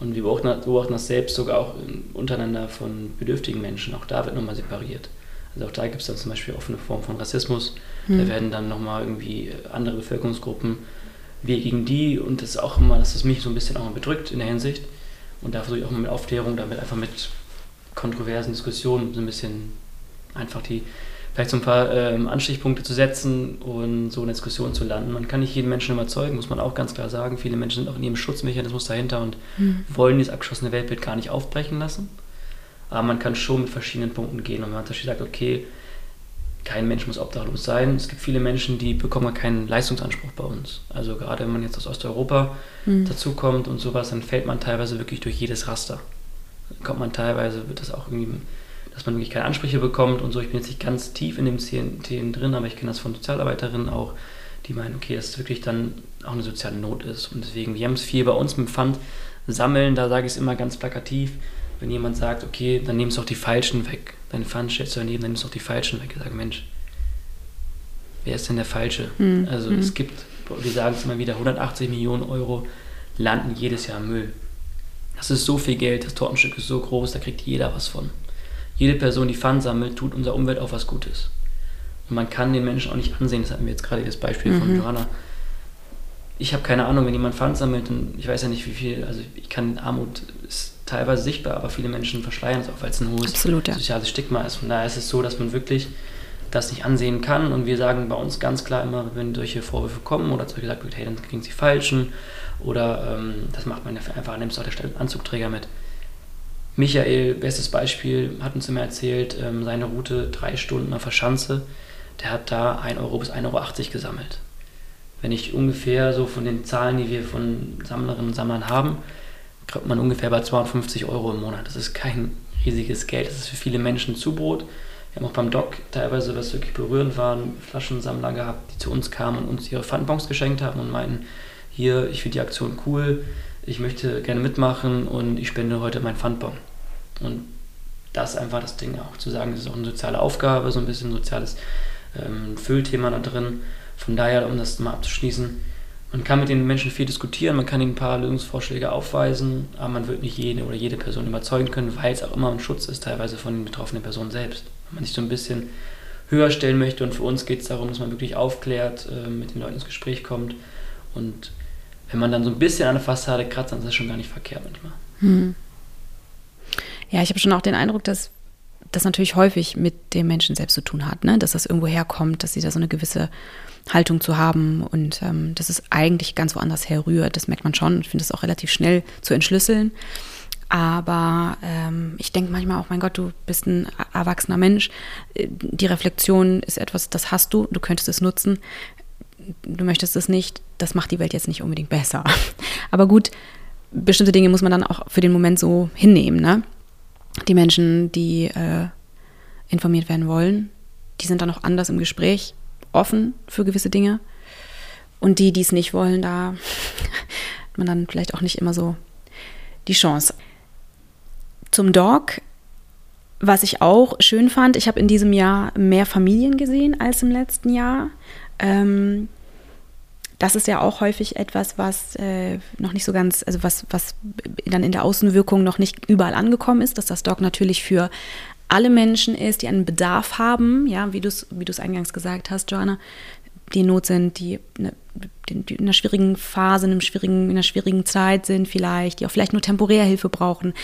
Und wir beobachten das selbst sogar auch untereinander von bedürftigen Menschen. Auch da wird nochmal separiert. Also auch da gibt es dann zum Beispiel offene Form von Rassismus. Mhm. Da werden dann nochmal irgendwie andere Bevölkerungsgruppen, wir gegen die. Und das ist auch immer, dass das mich so ein bisschen auch mal bedrückt in der Hinsicht. Und da versuche ich auch mal mit Aufklärung, damit einfach mit kontroversen Diskussionen so ein bisschen einfach die, vielleicht so ein paar ähm, Anstichpunkte zu setzen und so eine Diskussion zu landen. Man kann nicht jeden Menschen überzeugen, muss man auch ganz klar sagen. Viele Menschen sind auch in ihrem Schutzmechanismus dahinter und mhm. wollen dieses abgeschossene Weltbild gar nicht aufbrechen lassen. Aber man kann schon mit verschiedenen Punkten gehen und man hat zum Beispiel sagt, okay, kein Mensch muss obdachlos sein. Es gibt viele Menschen, die bekommen keinen Leistungsanspruch bei uns. Also gerade wenn man jetzt aus Osteuropa mhm. dazukommt und sowas, dann fällt man teilweise wirklich durch jedes Raster. Dann kommt man teilweise, wird das auch irgendwie, dass man wirklich keine Ansprüche bekommt und so. Ich bin jetzt nicht ganz tief in dem Themen drin, aber ich kenne das von Sozialarbeiterinnen auch, die meinen, okay, dass es wirklich dann auch eine soziale Not ist. Und deswegen, wir haben es viel bei uns mit Pfand sammeln, da sage ich es immer ganz plakativ, wenn jemand sagt, okay, dann nimmst du auch die Falschen weg. Deine Pfand stellst du daneben, dann nimmst du auch die Falschen weg. Ich sage, Mensch, wer ist denn der Falsche? Mhm. Also mhm. es gibt, wir sagen es immer wieder, 180 Millionen Euro landen jedes Jahr im Müll. Das ist so viel Geld, das Tortenstück ist so groß, da kriegt jeder was von. Jede Person, die Pfand sammelt, tut unserer Umwelt auch was Gutes. Und man kann den Menschen auch nicht ansehen, das hatten wir jetzt gerade das Beispiel mhm. von Johanna. Ich habe keine Ahnung, wenn jemand Pfand sammelt, und ich weiß ja nicht, wie viel, also ich kann, Armut ist teilweise sichtbar, aber viele Menschen verschleiern es auch, weil es ein hohes Absolut, ja. soziales Stigma ist. Von daher ist es so, dass man wirklich das nicht ansehen kann. Und wir sagen bei uns ganz klar immer, wenn solche Vorwürfe kommen oder zu gesagt wird, hey, dann kriegen sie Falschen oder ähm, das macht man einfach, nimmst du auch der Anzugträger mit. Michael, bestes Beispiel, hat uns immer erzählt, ähm, seine Route drei Stunden auf der Schanze, der hat da 1 Euro bis 1,80 Euro gesammelt. Wenn ich ungefähr so von den Zahlen, die wir von Sammlerinnen und Sammlern haben, kommt man ungefähr bei 250 Euro im Monat. Das ist kein riesiges Geld. Das ist für viele Menschen Zubrot. Wir haben auch beim Doc teilweise, was wirklich berührend war, Flaschensammler gehabt, die zu uns kamen und uns ihre Pfandbons geschenkt haben und meinten, hier, ich finde die Aktion cool, ich möchte gerne mitmachen und ich spende heute mein Pfandbon. Und das ist einfach das Ding auch zu sagen, das ist auch eine soziale Aufgabe, so ein bisschen ein soziales ähm, Füllthema da drin. Von daher, um das mal abzuschließen, man kann mit den Menschen viel diskutieren, man kann ihnen ein paar Lösungsvorschläge aufweisen, aber man wird nicht jede oder jede Person überzeugen können, weil es auch immer ein Schutz ist, teilweise von den betroffenen Personen selbst. Wenn man sich so ein bisschen höher stellen möchte und für uns geht es darum, dass man wirklich aufklärt, äh, mit den Leuten ins Gespräch kommt und wenn man dann so ein bisschen an der Fassade kratzt, dann ist das schon gar nicht verkehrt manchmal. Hm. Ja, ich habe schon auch den Eindruck, dass das natürlich häufig mit dem Menschen selbst zu tun hat, ne? dass das irgendwo herkommt, dass sie da so eine gewisse Haltung zu haben und ähm, dass es eigentlich ganz woanders herrührt. Das merkt man schon. Ich finde es auch relativ schnell zu entschlüsseln. Aber ähm, ich denke manchmal auch, mein Gott, du bist ein erwachsener Mensch. Die Reflexion ist etwas, das hast du, du könntest es nutzen. Du möchtest es nicht, das macht die Welt jetzt nicht unbedingt besser. Aber gut, bestimmte Dinge muss man dann auch für den Moment so hinnehmen. Ne? Die Menschen, die äh, informiert werden wollen, die sind dann auch anders im Gespräch offen für gewisse Dinge. Und die, die es nicht wollen, da hat man dann vielleicht auch nicht immer so die Chance. Zum Dog, was ich auch schön fand, ich habe in diesem Jahr mehr Familien gesehen als im letzten Jahr. Ähm, das ist ja auch häufig etwas, was äh, noch nicht so ganz, also was, was dann in der Außenwirkung noch nicht überall angekommen ist, dass das Dog natürlich für alle Menschen ist, die einen Bedarf haben, ja, wie du es wie eingangs gesagt hast, Joanna, die in Not sind, die, ne, die, in einer schwierigen Phase, in, einem schwierigen, in einer schwierigen Zeit sind vielleicht, die auch vielleicht nur temporär Hilfe brauchen.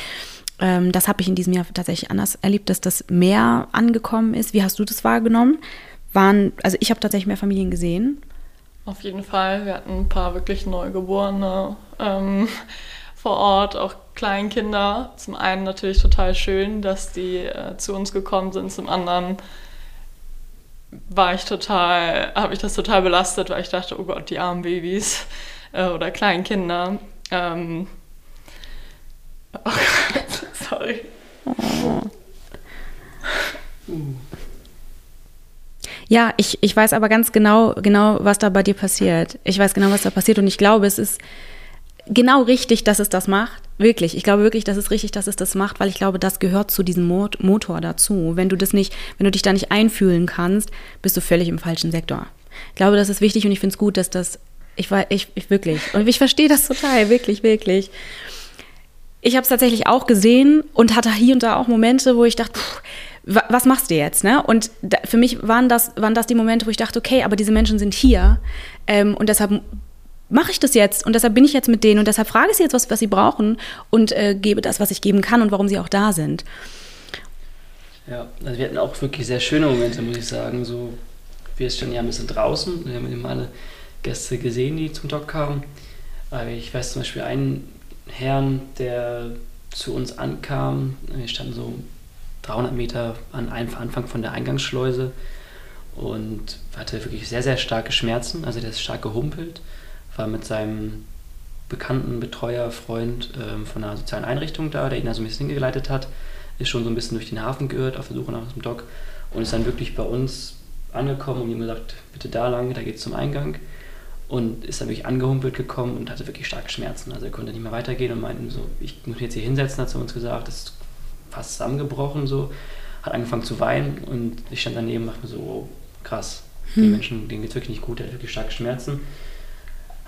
Ähm, das habe ich in diesem Jahr tatsächlich anders erlebt, dass das mehr angekommen ist. Wie hast du das wahrgenommen? Waren, also ich habe tatsächlich mehr Familien gesehen. Auf jeden Fall. Wir hatten ein paar wirklich Neugeborene. Ähm, vor Ort, auch Kleinkinder. Zum einen natürlich total schön, dass die äh, zu uns gekommen sind, zum anderen war ich total, habe ich das total belastet, weil ich dachte, oh Gott, die armen Babys äh, oder Kleinkinder. Ähm, oh Gott, sorry. Oh. Ja, ich, ich weiß aber ganz genau, genau, was da bei dir passiert. Ich weiß genau, was da passiert und ich glaube, es ist genau richtig, dass es das macht. Wirklich. Ich glaube wirklich, dass es richtig, dass es das macht, weil ich glaube, das gehört zu diesem Motor dazu. Wenn du das nicht, wenn du dich da nicht einfühlen kannst, bist du völlig im falschen Sektor. Ich glaube, das ist wichtig und ich finde es gut, dass das, ich war, ich, ich wirklich, und ich verstehe das total, wirklich, wirklich. Ich habe es tatsächlich auch gesehen und hatte hier und da auch Momente, wo ich dachte, pff, was machst du jetzt? Ne? Und da, für mich waren das, waren das die Momente, wo ich dachte, okay, aber diese Menschen sind hier ähm, und deshalb mache ich das jetzt und deshalb bin ich jetzt mit denen und deshalb frage ich sie jetzt, was, was sie brauchen und äh, gebe das, was ich geben kann und warum sie auch da sind. Ja, also wir hatten auch wirklich sehr schöne Momente, muss ich sagen. So, wir standen ja ein bisschen draußen, wir haben alle Gäste gesehen, die zum Doc kamen. Aber ich weiß zum Beispiel einen Herrn, der zu uns ankam, wir standen so 300 Meter an einem Anfang von der Eingangsschleuse und hatte wirklich sehr, sehr starke Schmerzen, also der ist stark gehumpelt war mit seinem bekannten Betreuer, Freund ähm, von einer sozialen Einrichtung da, der ihn also ein bisschen hingeleitet hat, ist schon so ein bisschen durch den Hafen geirrt auf der Suche nach dem Dock und ist dann wirklich bei uns angekommen und ihm gesagt, bitte da lang, da geht's zum Eingang und ist dann wirklich angehumpelt gekommen und hatte wirklich starke Schmerzen. Also er konnte nicht mehr weitergehen und meinte so, ich muss mich jetzt hier hinsetzen, hat er uns gesagt, das fast zusammengebrochen so, hat angefangen zu weinen und ich stand daneben und dachte mir so, oh, krass, hm. den Menschen, denen geht wirklich nicht gut, der hat wirklich starke Schmerzen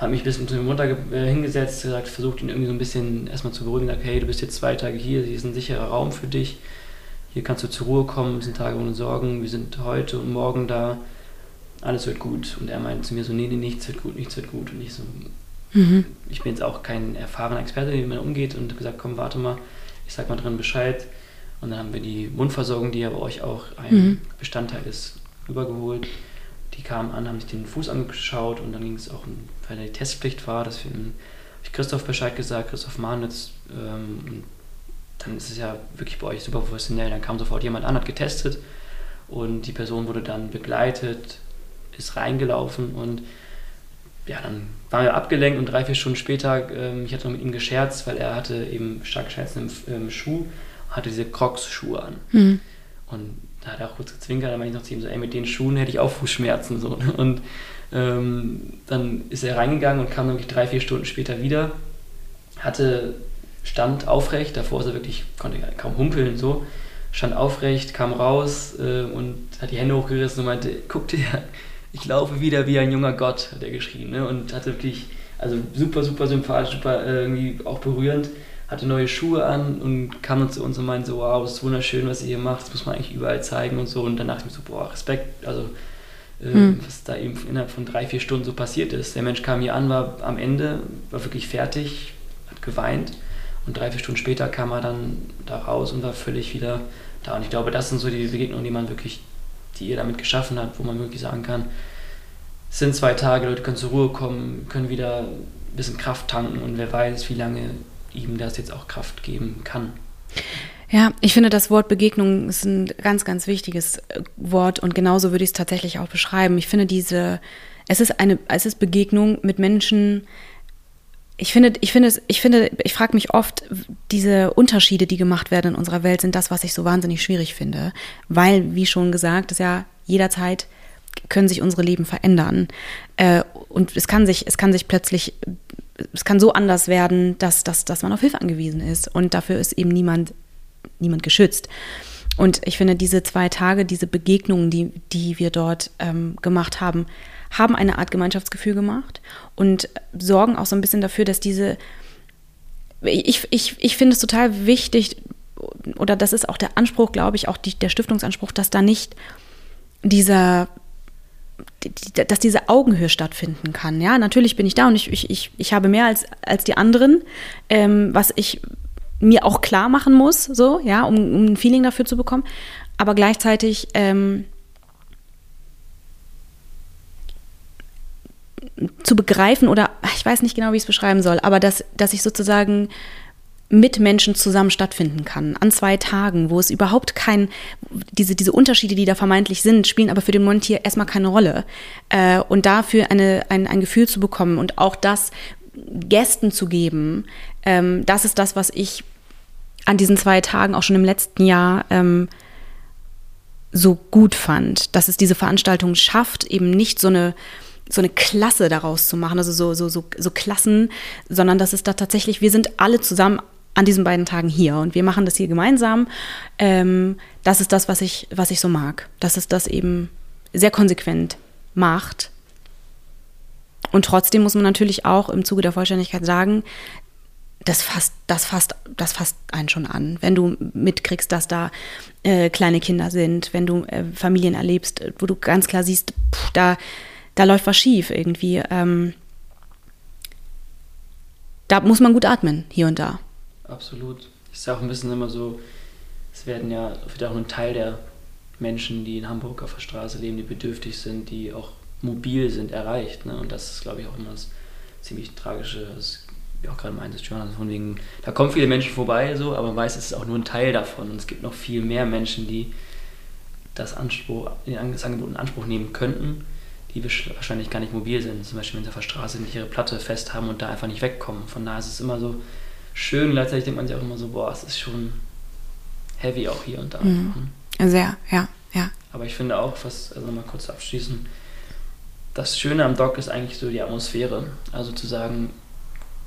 habe mich ein bisschen zu ihm runter äh, hingesetzt, gesagt, versucht ihn irgendwie so ein bisschen erstmal zu beruhigen, gesagt, hey, du bist jetzt zwei Tage hier, hier ist ein sicherer Raum für dich, hier kannst du zur Ruhe kommen, es sind Tage ohne Sorgen, wir sind heute und morgen da, alles wird gut. Und er meinte zu mir so, nee, nee, nichts wird gut, nichts wird gut. Und ich so, mhm. ich bin jetzt auch kein erfahrener Experte, wie man umgeht und gesagt, komm, warte mal, ich sag mal drin Bescheid. Und dann haben wir die Mundversorgung, die ja bei euch auch ein mhm. Bestandteil ist, übergeholt die kamen an, haben sich den Fuß angeschaut und dann ging es auch, weil die Testpflicht war, dass wir ich Christoph Bescheid gesagt, Christoph Mahnitz, ähm, dann ist es ja wirklich bei euch super professionell. Dann kam sofort jemand an, hat getestet und die Person wurde dann begleitet, ist reingelaufen und ja, dann waren wir abgelenkt und drei, vier Stunden später, ähm, ich hatte noch mit ihm gescherzt, weil er hatte eben stark Schmerzen im, im Schuh, hatte diese Crocs-Schuhe an. Mhm. Und da hat er auch kurz gezwinkert, dann meinte ich noch zu ihm so, ey, mit den Schuhen hätte ich auch Fußschmerzen. So. Ne? Und ähm, dann ist er reingegangen und kam wirklich drei, vier Stunden später wieder, hatte, stand aufrecht, davor ist er wirklich, konnte kaum humpeln so, stand aufrecht, kam raus äh, und hat die Hände hochgerissen und meinte, guck dir, ich laufe wieder wie ein junger Gott, hat er geschrien. Ne? Und hatte wirklich, also super, super sympathisch, super äh, irgendwie auch berührend hatte neue Schuhe an und kam dann zu uns und meinte so, wow, das ist wunderschön, was ihr hier macht, das muss man eigentlich überall zeigen und so. Und dann dachte ich mir so, boah, Respekt, also äh, hm. was da eben innerhalb von drei, vier Stunden so passiert ist. Der Mensch kam hier an, war am Ende, war wirklich fertig, hat geweint und drei, vier Stunden später kam er dann da raus und war völlig wieder da. Und ich glaube, das sind so die Begegnungen, die man wirklich, die ihr damit geschaffen habt, wo man wirklich sagen kann, es sind zwei Tage, Leute können zur Ruhe kommen, können wieder ein bisschen Kraft tanken und wer weiß, wie lange ihm das jetzt auch Kraft geben kann. Ja, ich finde, das Wort Begegnung ist ein ganz, ganz wichtiges äh, Wort und genauso würde ich es tatsächlich auch beschreiben. Ich finde diese, es ist eine, es ist Begegnung mit Menschen. Ich finde, ich finde, ich finde, ich frage mich oft, diese Unterschiede, die gemacht werden in unserer Welt, sind das, was ich so wahnsinnig schwierig finde, weil, wie schon gesagt, es ja jederzeit können sich unsere Leben verändern äh, und es kann sich, es kann sich plötzlich es kann so anders werden, dass, dass, dass man auf Hilfe angewiesen ist. Und dafür ist eben niemand, niemand geschützt. Und ich finde, diese zwei Tage, diese Begegnungen, die, die wir dort ähm, gemacht haben, haben eine Art Gemeinschaftsgefühl gemacht und sorgen auch so ein bisschen dafür, dass diese, ich, ich, ich finde es total wichtig, oder das ist auch der Anspruch, glaube ich, auch die, der Stiftungsanspruch, dass da nicht dieser dass diese Augenhöhe stattfinden kann. Ja, natürlich bin ich da und ich, ich, ich, ich habe mehr als, als die anderen, ähm, was ich mir auch klar machen muss, so, ja, um, um ein Feeling dafür zu bekommen. Aber gleichzeitig ähm, zu begreifen oder ich weiß nicht genau, wie ich es beschreiben soll, aber dass, dass ich sozusagen mit Menschen zusammen stattfinden kann, an zwei Tagen, wo es überhaupt kein, diese, diese Unterschiede, die da vermeintlich sind, spielen aber für den Moment hier erstmal keine Rolle. Äh, und dafür eine, ein, ein Gefühl zu bekommen und auch das Gästen zu geben, ähm, das ist das, was ich an diesen zwei Tagen auch schon im letzten Jahr ähm, so gut fand, dass es diese Veranstaltung schafft, eben nicht so eine so eine Klasse daraus zu machen, also so, so, so, so Klassen, sondern dass es da tatsächlich, wir sind alle zusammen an diesen beiden Tagen hier und wir machen das hier gemeinsam. Ähm, das ist das, was ich, was ich so mag, dass es das eben sehr konsequent macht. Und trotzdem muss man natürlich auch im Zuge der Vollständigkeit sagen, das fasst, das fasst, das fasst einen schon an. Wenn du mitkriegst, dass da äh, kleine Kinder sind, wenn du äh, Familien erlebst, wo du ganz klar siehst, pff, da, da läuft was schief irgendwie. Ähm, da muss man gut atmen, hier und da. Absolut. Ich sage auch ein bisschen immer so, es werden ja wird auch ein Teil der Menschen, die in Hamburg auf der Straße leben, die bedürftig sind, die auch mobil sind, erreicht. Ne? Und das ist, glaube ich, auch immer das ziemlich Tragische, das, wie auch gerade meintest, Jonas, von wegen, da kommen viele Menschen vorbei, so, aber man weiß, es ist auch nur ein Teil davon. Und es gibt noch viel mehr Menschen, die das, Anspruch, das Angebot in Anspruch nehmen könnten, die wahrscheinlich gar nicht mobil sind. Zum Beispiel, wenn sie auf der Straße nicht ihre Platte fest haben und da einfach nicht wegkommen. Von daher ist es immer so schön, gleichzeitig denkt man sich auch immer so, boah, es ist schon heavy auch hier und da. Mhm. Sehr, ja, ja. Aber ich finde auch, was, also nochmal kurz abschließen, das Schöne am Dock ist eigentlich so die Atmosphäre. Also zu sagen,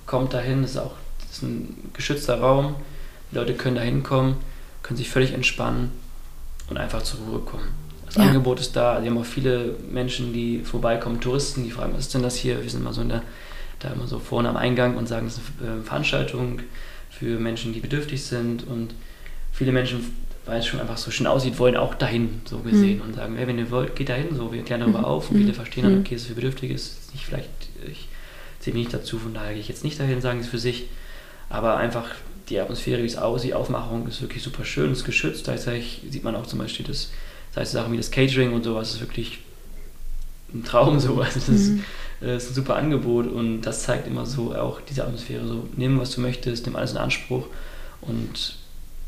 kommt dahin, ist auch ist ein geschützter Raum, die Leute können da hinkommen, können sich völlig entspannen und einfach zur Ruhe kommen. Das ja. Angebot ist da, wir haben auch viele Menschen, die vorbeikommen, Touristen, die fragen, was ist denn das hier? Wir sind mal so in der, da immer so vorne am Eingang und sagen, es ist eine äh, Veranstaltung für Menschen, die bedürftig sind und viele Menschen weil es schon einfach so schön aussieht, wollen auch dahin so gesehen mhm. und sagen, hey, wenn ihr wollt, geht dahin so, wir klären darüber mhm. auf und viele mhm. verstehen dann, mhm. okay, es ist für Bedürftige, ist nicht vielleicht, ich zähle mich nicht dazu, von daher gehe ich jetzt nicht dahin, sagen es für sich, aber einfach die Atmosphäre, wie es aussieht, die Aufmachung ist wirklich super schön, ist geschützt, gleichzeitig sieht man auch zum Beispiel das, das heißt Sachen wie das Catering und sowas ist wirklich ein Traum so, also das, mhm. das ist ein super Angebot und das zeigt immer so auch diese Atmosphäre, so nimm was du möchtest, nimm alles in Anspruch und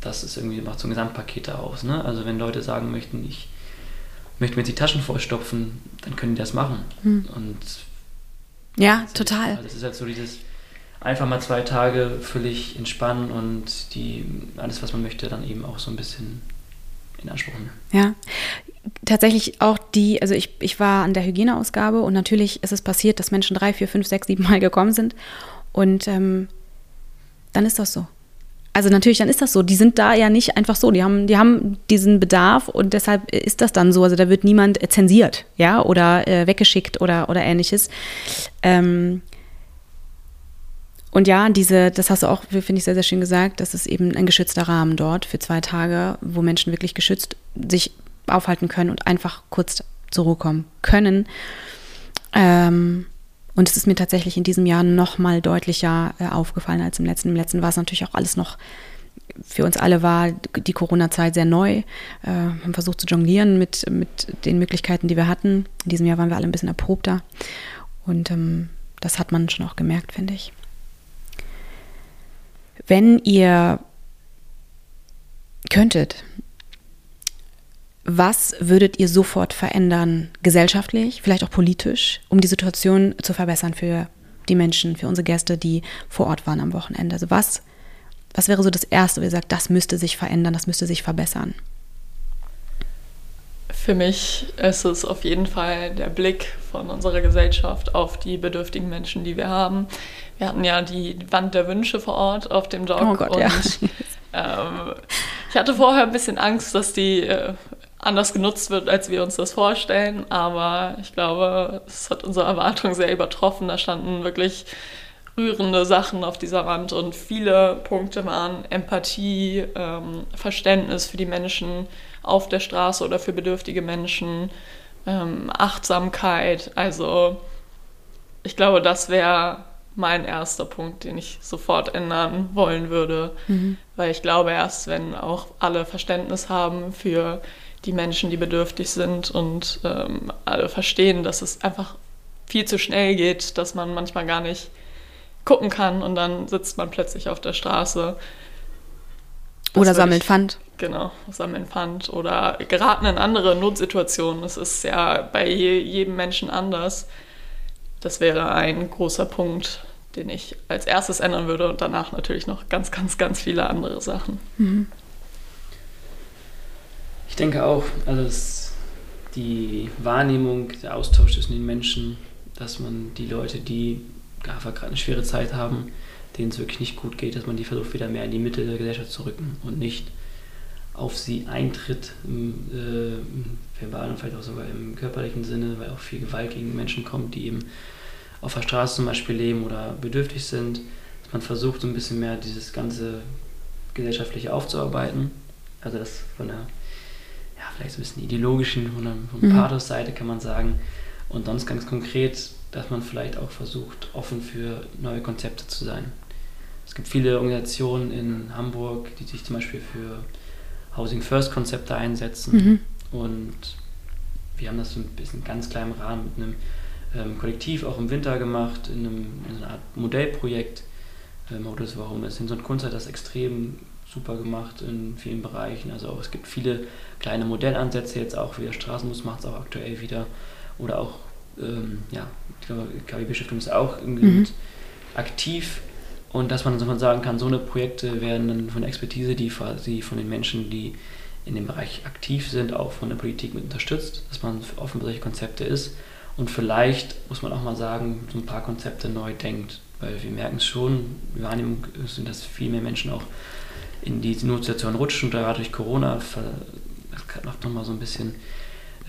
das ist irgendwie, macht so ein Gesamtpaket aus. Ne? Also wenn Leute sagen möchten, ich möchte mir jetzt die Taschen vollstopfen, dann können die das machen. Hm. Und ja, total. Also das ist halt so dieses einfach mal zwei Tage völlig entspannen und die alles, was man möchte, dann eben auch so ein bisschen in Anspruch nehmen. Ja. Tatsächlich auch die, also ich, ich war an der Hygieneausgabe und natürlich ist es passiert, dass Menschen drei, vier, fünf, sechs, sieben Mal gekommen sind. Und ähm, dann ist das so. Also natürlich, dann ist das so. Die sind da ja nicht einfach so. Die haben, die haben diesen Bedarf und deshalb ist das dann so. Also da wird niemand zensiert, ja, oder äh, weggeschickt oder, oder ähnliches. Ähm, und ja, diese, das hast du auch, finde ich, sehr, sehr schön gesagt, das ist eben ein geschützter Rahmen dort für zwei Tage, wo Menschen wirklich geschützt sich aufhalten können und einfach kurz zur Ruhe kommen können. Ähm, und es ist mir tatsächlich in diesem Jahr noch mal deutlicher äh, aufgefallen als im letzten. Im letzten war es natürlich auch alles noch, für uns alle war die Corona-Zeit sehr neu. Äh, haben versucht zu jonglieren mit, mit den Möglichkeiten, die wir hatten. In diesem Jahr waren wir alle ein bisschen erprobter. Und ähm, das hat man schon auch gemerkt, finde ich. Wenn ihr könntet, was würdet ihr sofort verändern, gesellschaftlich, vielleicht auch politisch, um die Situation zu verbessern für die Menschen, für unsere Gäste, die vor Ort waren am Wochenende? Also was, was wäre so das Erste, wo ihr sagt, das müsste sich verändern, das müsste sich verbessern? Für mich ist es auf jeden Fall der Blick von unserer Gesellschaft auf die bedürftigen Menschen, die wir haben. Wir hatten ja die Wand der Wünsche vor Ort auf dem Dock. Oh Gott, und, ja. ähm, ich hatte vorher ein bisschen Angst, dass die äh, anders genutzt wird, als wir uns das vorstellen. Aber ich glaube, es hat unsere Erwartungen sehr übertroffen. Da standen wirklich rührende Sachen auf dieser Wand und viele Punkte waren Empathie, ähm, Verständnis für die Menschen auf der Straße oder für bedürftige Menschen, ähm, Achtsamkeit. Also ich glaube, das wäre mein erster Punkt, den ich sofort ändern wollen würde, mhm. weil ich glaube, erst wenn auch alle Verständnis haben für die Menschen, die bedürftig sind und ähm, alle verstehen, dass es einfach viel zu schnell geht, dass man manchmal gar nicht gucken kann und dann sitzt man plötzlich auf der Straße. Das oder sammelt Pfand. Genau, sammeln Pfand oder geraten in andere Notsituationen. Das ist ja bei jedem Menschen anders. Das wäre ein großer Punkt, den ich als erstes ändern würde und danach natürlich noch ganz, ganz, ganz viele andere Sachen. Mhm. Ich denke auch, also es, die Wahrnehmung, der Austausch zwischen den Menschen, dass man die Leute, die einfach gerade eine schwere Zeit haben, denen es wirklich nicht gut geht, dass man die versucht, wieder mehr in die Mitte der Gesellschaft zu rücken und nicht auf sie eintritt, im äh, verbalen und vielleicht auch sogar im körperlichen Sinne, weil auch viel Gewalt gegen Menschen kommt, die eben auf der Straße zum Beispiel leben oder bedürftig sind. Dass man versucht, so ein bisschen mehr dieses ganze Gesellschaftliche aufzuarbeiten. Also das von der, ja, vielleicht so ein bisschen ideologischen, von der, von mhm. Pathos-Seite kann man sagen. Und sonst ganz konkret, dass man vielleicht auch versucht, offen für neue Konzepte zu sein. Es gibt viele Organisationen in Hamburg, die sich zum Beispiel für Housing First Konzepte einsetzen. Mhm. Und wir haben das so ein bisschen ganz kleinem Rahmen mit einem ähm, Kollektiv auch im Winter gemacht, in, einem, in einer Art Modellprojekt. Ähm, das warum es Hinz und Kunst hat das extrem super gemacht in vielen Bereichen. Also auch, es gibt viele kleine Modellansätze jetzt auch wieder. Straßenbus macht es auch aktuell wieder. Oder auch, ähm, ja, ich glaube, KW-Beschäftigung ist auch irgendwie mhm. aktiv und dass man, man sagen kann, so eine Projekte werden dann von der Expertise, die quasi von den Menschen, die in dem Bereich aktiv sind, auch von der Politik mit unterstützt, dass man offen für solche Konzepte ist. Und vielleicht muss man auch mal sagen, so ein paar Konzepte neu denkt, weil wir merken es schon, wir Wahrnehmung sind, dass viel mehr Menschen auch in die Notsituation rutschen, gerade durch Corona das macht nochmal so ein bisschen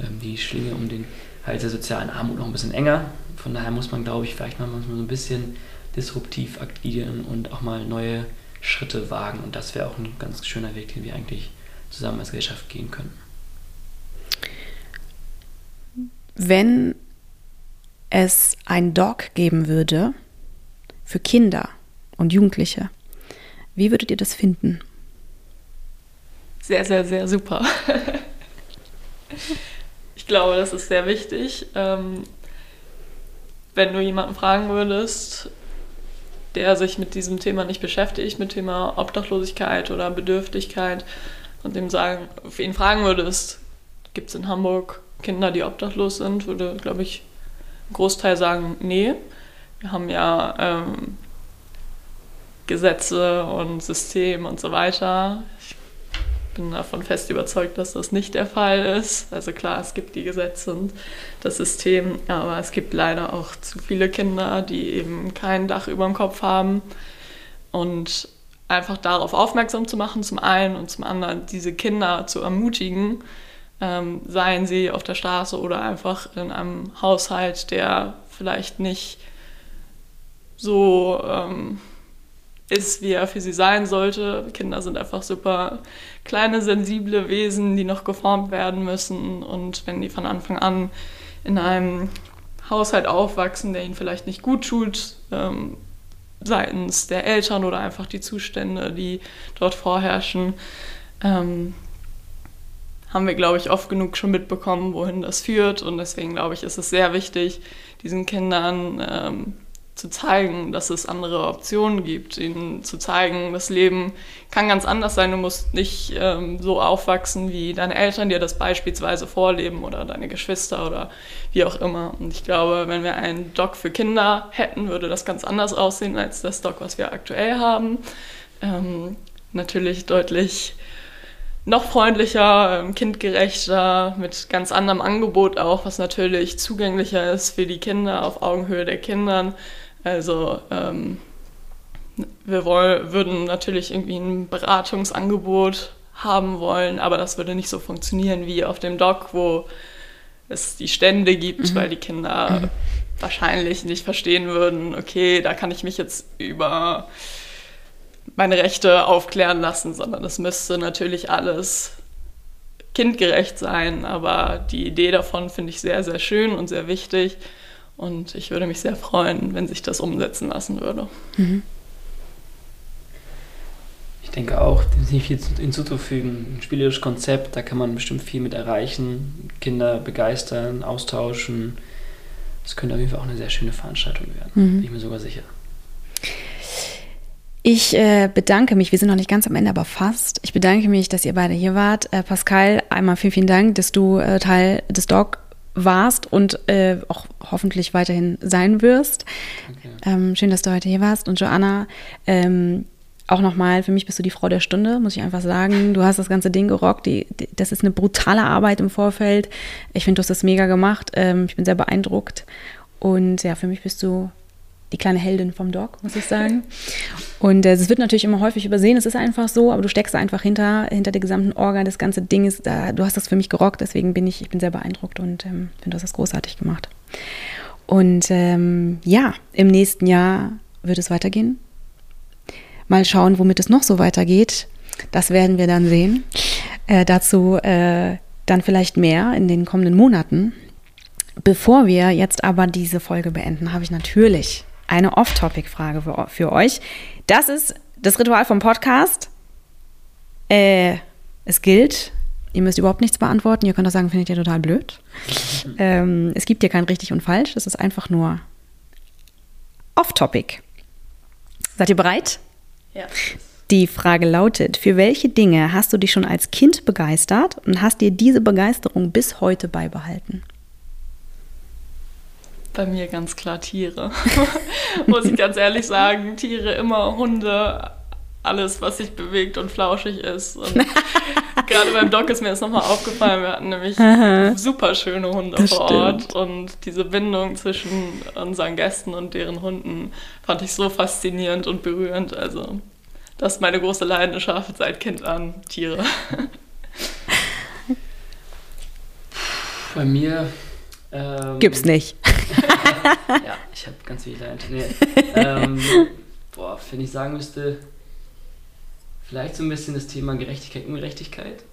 ähm, die Schlinge um den Hals der sozialen Armut noch ein bisschen enger. Von daher muss man, glaube ich, vielleicht mal so ein bisschen disruptiv agieren und auch mal neue Schritte wagen. Und das wäre auch ein ganz schöner Weg, den wir eigentlich zusammen als Gesellschaft gehen können. Wenn es ein Dog geben würde für Kinder und Jugendliche, wie würdet ihr das finden? Sehr, sehr, sehr super. ich glaube, das ist sehr wichtig. Ähm, wenn du jemanden fragen würdest, der sich mit diesem Thema nicht beschäftigt, mit Thema Obdachlosigkeit oder Bedürftigkeit und dem sagen, ihn fragen würdest, gibt es in Hamburg Kinder, die obdachlos sind, würde, glaube ich, Großteil sagen, nee. Wir haben ja ähm, Gesetze und System und so weiter. Ich bin davon fest überzeugt, dass das nicht der Fall ist. Also klar, es gibt die Gesetze und das System, aber es gibt leider auch zu viele Kinder, die eben kein Dach über dem Kopf haben. Und einfach darauf aufmerksam zu machen, zum einen und zum anderen diese Kinder zu ermutigen, ähm, seien sie auf der Straße oder einfach in einem Haushalt, der vielleicht nicht so ähm, ist, wie er für sie sein sollte. Kinder sind einfach super kleine, sensible Wesen, die noch geformt werden müssen. Und wenn die von Anfang an in einem Haushalt aufwachsen, der ihnen vielleicht nicht gut tut, ähm, seitens der Eltern oder einfach die Zustände, die dort vorherrschen, ähm, haben wir, glaube ich, oft genug schon mitbekommen, wohin das führt. Und deswegen, glaube ich, ist es sehr wichtig, diesen Kindern ähm, zu zeigen, dass es andere Optionen gibt, ihnen zu zeigen, das Leben kann ganz anders sein. Du musst nicht ähm, so aufwachsen, wie deine Eltern dir das beispielsweise vorleben oder deine Geschwister oder wie auch immer. Und ich glaube, wenn wir einen Doc für Kinder hätten, würde das ganz anders aussehen als das Doc, was wir aktuell haben. Ähm, natürlich deutlich noch freundlicher, ähm, kindgerechter, mit ganz anderem Angebot auch, was natürlich zugänglicher ist für die Kinder auf Augenhöhe der Kindern. Also ähm, wir wollen, würden natürlich irgendwie ein Beratungsangebot haben wollen, aber das würde nicht so funktionieren wie auf dem Doc, wo es die Stände gibt, mhm. weil die Kinder mhm. wahrscheinlich nicht verstehen würden, okay, da kann ich mich jetzt über meine Rechte aufklären lassen, sondern es müsste natürlich alles kindgerecht sein. Aber die Idee davon finde ich sehr, sehr schön und sehr wichtig. Und ich würde mich sehr freuen, wenn sich das umsetzen lassen würde. Mhm. Ich denke auch, dem ist nicht viel hinzuzufügen. Ein spielerisches Konzept, da kann man bestimmt viel mit erreichen, Kinder begeistern, austauschen. Das könnte auf jeden Fall auch eine sehr schöne Veranstaltung werden, mhm. bin ich mir sogar sicher. Ich äh, bedanke mich, wir sind noch nicht ganz am Ende, aber fast. Ich bedanke mich, dass ihr beide hier wart. Äh, Pascal, einmal vielen, vielen Dank, dass du äh, Teil des Dog warst und äh, auch hoffentlich weiterhin sein wirst. Okay. Ähm, schön, dass du heute hier warst. Und Joanna, ähm, auch nochmal, für mich bist du die Frau der Stunde, muss ich einfach sagen. Du hast das ganze Ding gerockt. Die, die, das ist eine brutale Arbeit im Vorfeld. Ich finde, du hast das mega gemacht. Ähm, ich bin sehr beeindruckt. Und ja, für mich bist du die kleine Heldin vom Dog, muss ich sagen. Und äh, es wird natürlich immer häufig übersehen, es ist einfach so, aber du steckst einfach hinter, hinter der gesamten Orga, das ganze Ding ist, da, du hast das für mich gerockt, deswegen bin ich, ich bin sehr beeindruckt und ähm, finde, du hast das großartig gemacht. Und ähm, ja, im nächsten Jahr wird es weitergehen. Mal schauen, womit es noch so weitergeht. Das werden wir dann sehen. Äh, dazu äh, dann vielleicht mehr in den kommenden Monaten. Bevor wir jetzt aber diese Folge beenden, habe ich natürlich eine Off-Topic-Frage für, für, euch. Das ist das Ritual vom Podcast. Äh, es gilt, ihr müsst überhaupt nichts beantworten. Ihr könnt auch sagen, findet ihr total blöd. ähm, es gibt hier kein richtig und falsch. Es ist einfach nur Off-Topic. Seid ihr bereit? Ja. Die Frage lautet, für welche Dinge hast du dich schon als Kind begeistert und hast dir diese Begeisterung bis heute beibehalten? Bei mir ganz klar Tiere. Muss ich ganz ehrlich sagen, Tiere immer Hunde, alles, was sich bewegt und flauschig ist. Und gerade beim Doc ist mir das nochmal aufgefallen. Wir hatten nämlich Aha. super schöne Hunde das vor Ort. Stimmt. Und diese Bindung zwischen unseren Gästen und deren Hunden fand ich so faszinierend und berührend. Also, das ist meine große Leidenschaft seit Kind an, Tiere. Bei mir. Ähm, Gibt's nicht. ja, ich habe ganz viele Talente. Nee. Ähm, boah, wenn ich sagen müsste, Vielleicht so ein bisschen das Thema Gerechtigkeit, Ungerechtigkeit.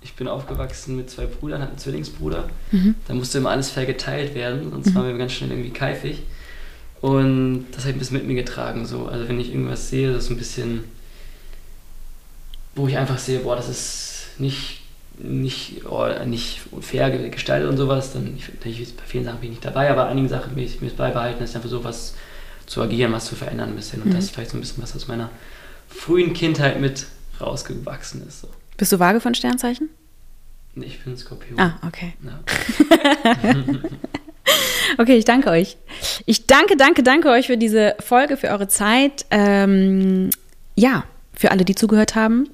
Ich bin aufgewachsen mit zwei Brüdern, hatte einen Zwillingsbruder. Mhm. Da musste immer alles fair geteilt werden, sonst mhm. waren wir ganz schnell irgendwie keifig. Und das habe ich ein bisschen mit mir getragen. So. Also wenn ich irgendwas sehe, das ist ein bisschen, wo ich einfach sehe, boah, das ist nicht, nicht, oh, nicht fair gestaltet und sowas, dann ich, bei vielen Sachen bin ich nicht dabei, aber einigen Sachen will ich mir beibehalten, das ist einfach so was zu agieren, was zu verändern ein bisschen. Und mhm. das ist vielleicht so ein bisschen was aus meiner frühen Kindheit mit rausgewachsen ist. So. Bist du vage von Sternzeichen? Nee, ich bin Skorpion. Ah, okay. Ja. okay, ich danke euch. Ich danke, danke, danke euch für diese Folge, für eure Zeit. Ähm, ja, für alle, die zugehört haben.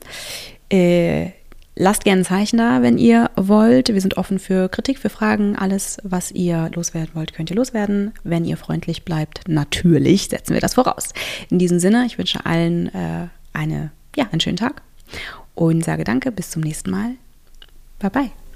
Äh, lasst gerne ein Zeichen da, wenn ihr wollt. Wir sind offen für Kritik, für Fragen. Alles, was ihr loswerden wollt, könnt ihr loswerden. Wenn ihr freundlich bleibt, natürlich setzen wir das voraus. In diesem Sinne, ich wünsche allen äh, eine, ja, einen schönen Tag und sage danke. Bis zum nächsten Mal. Bye bye.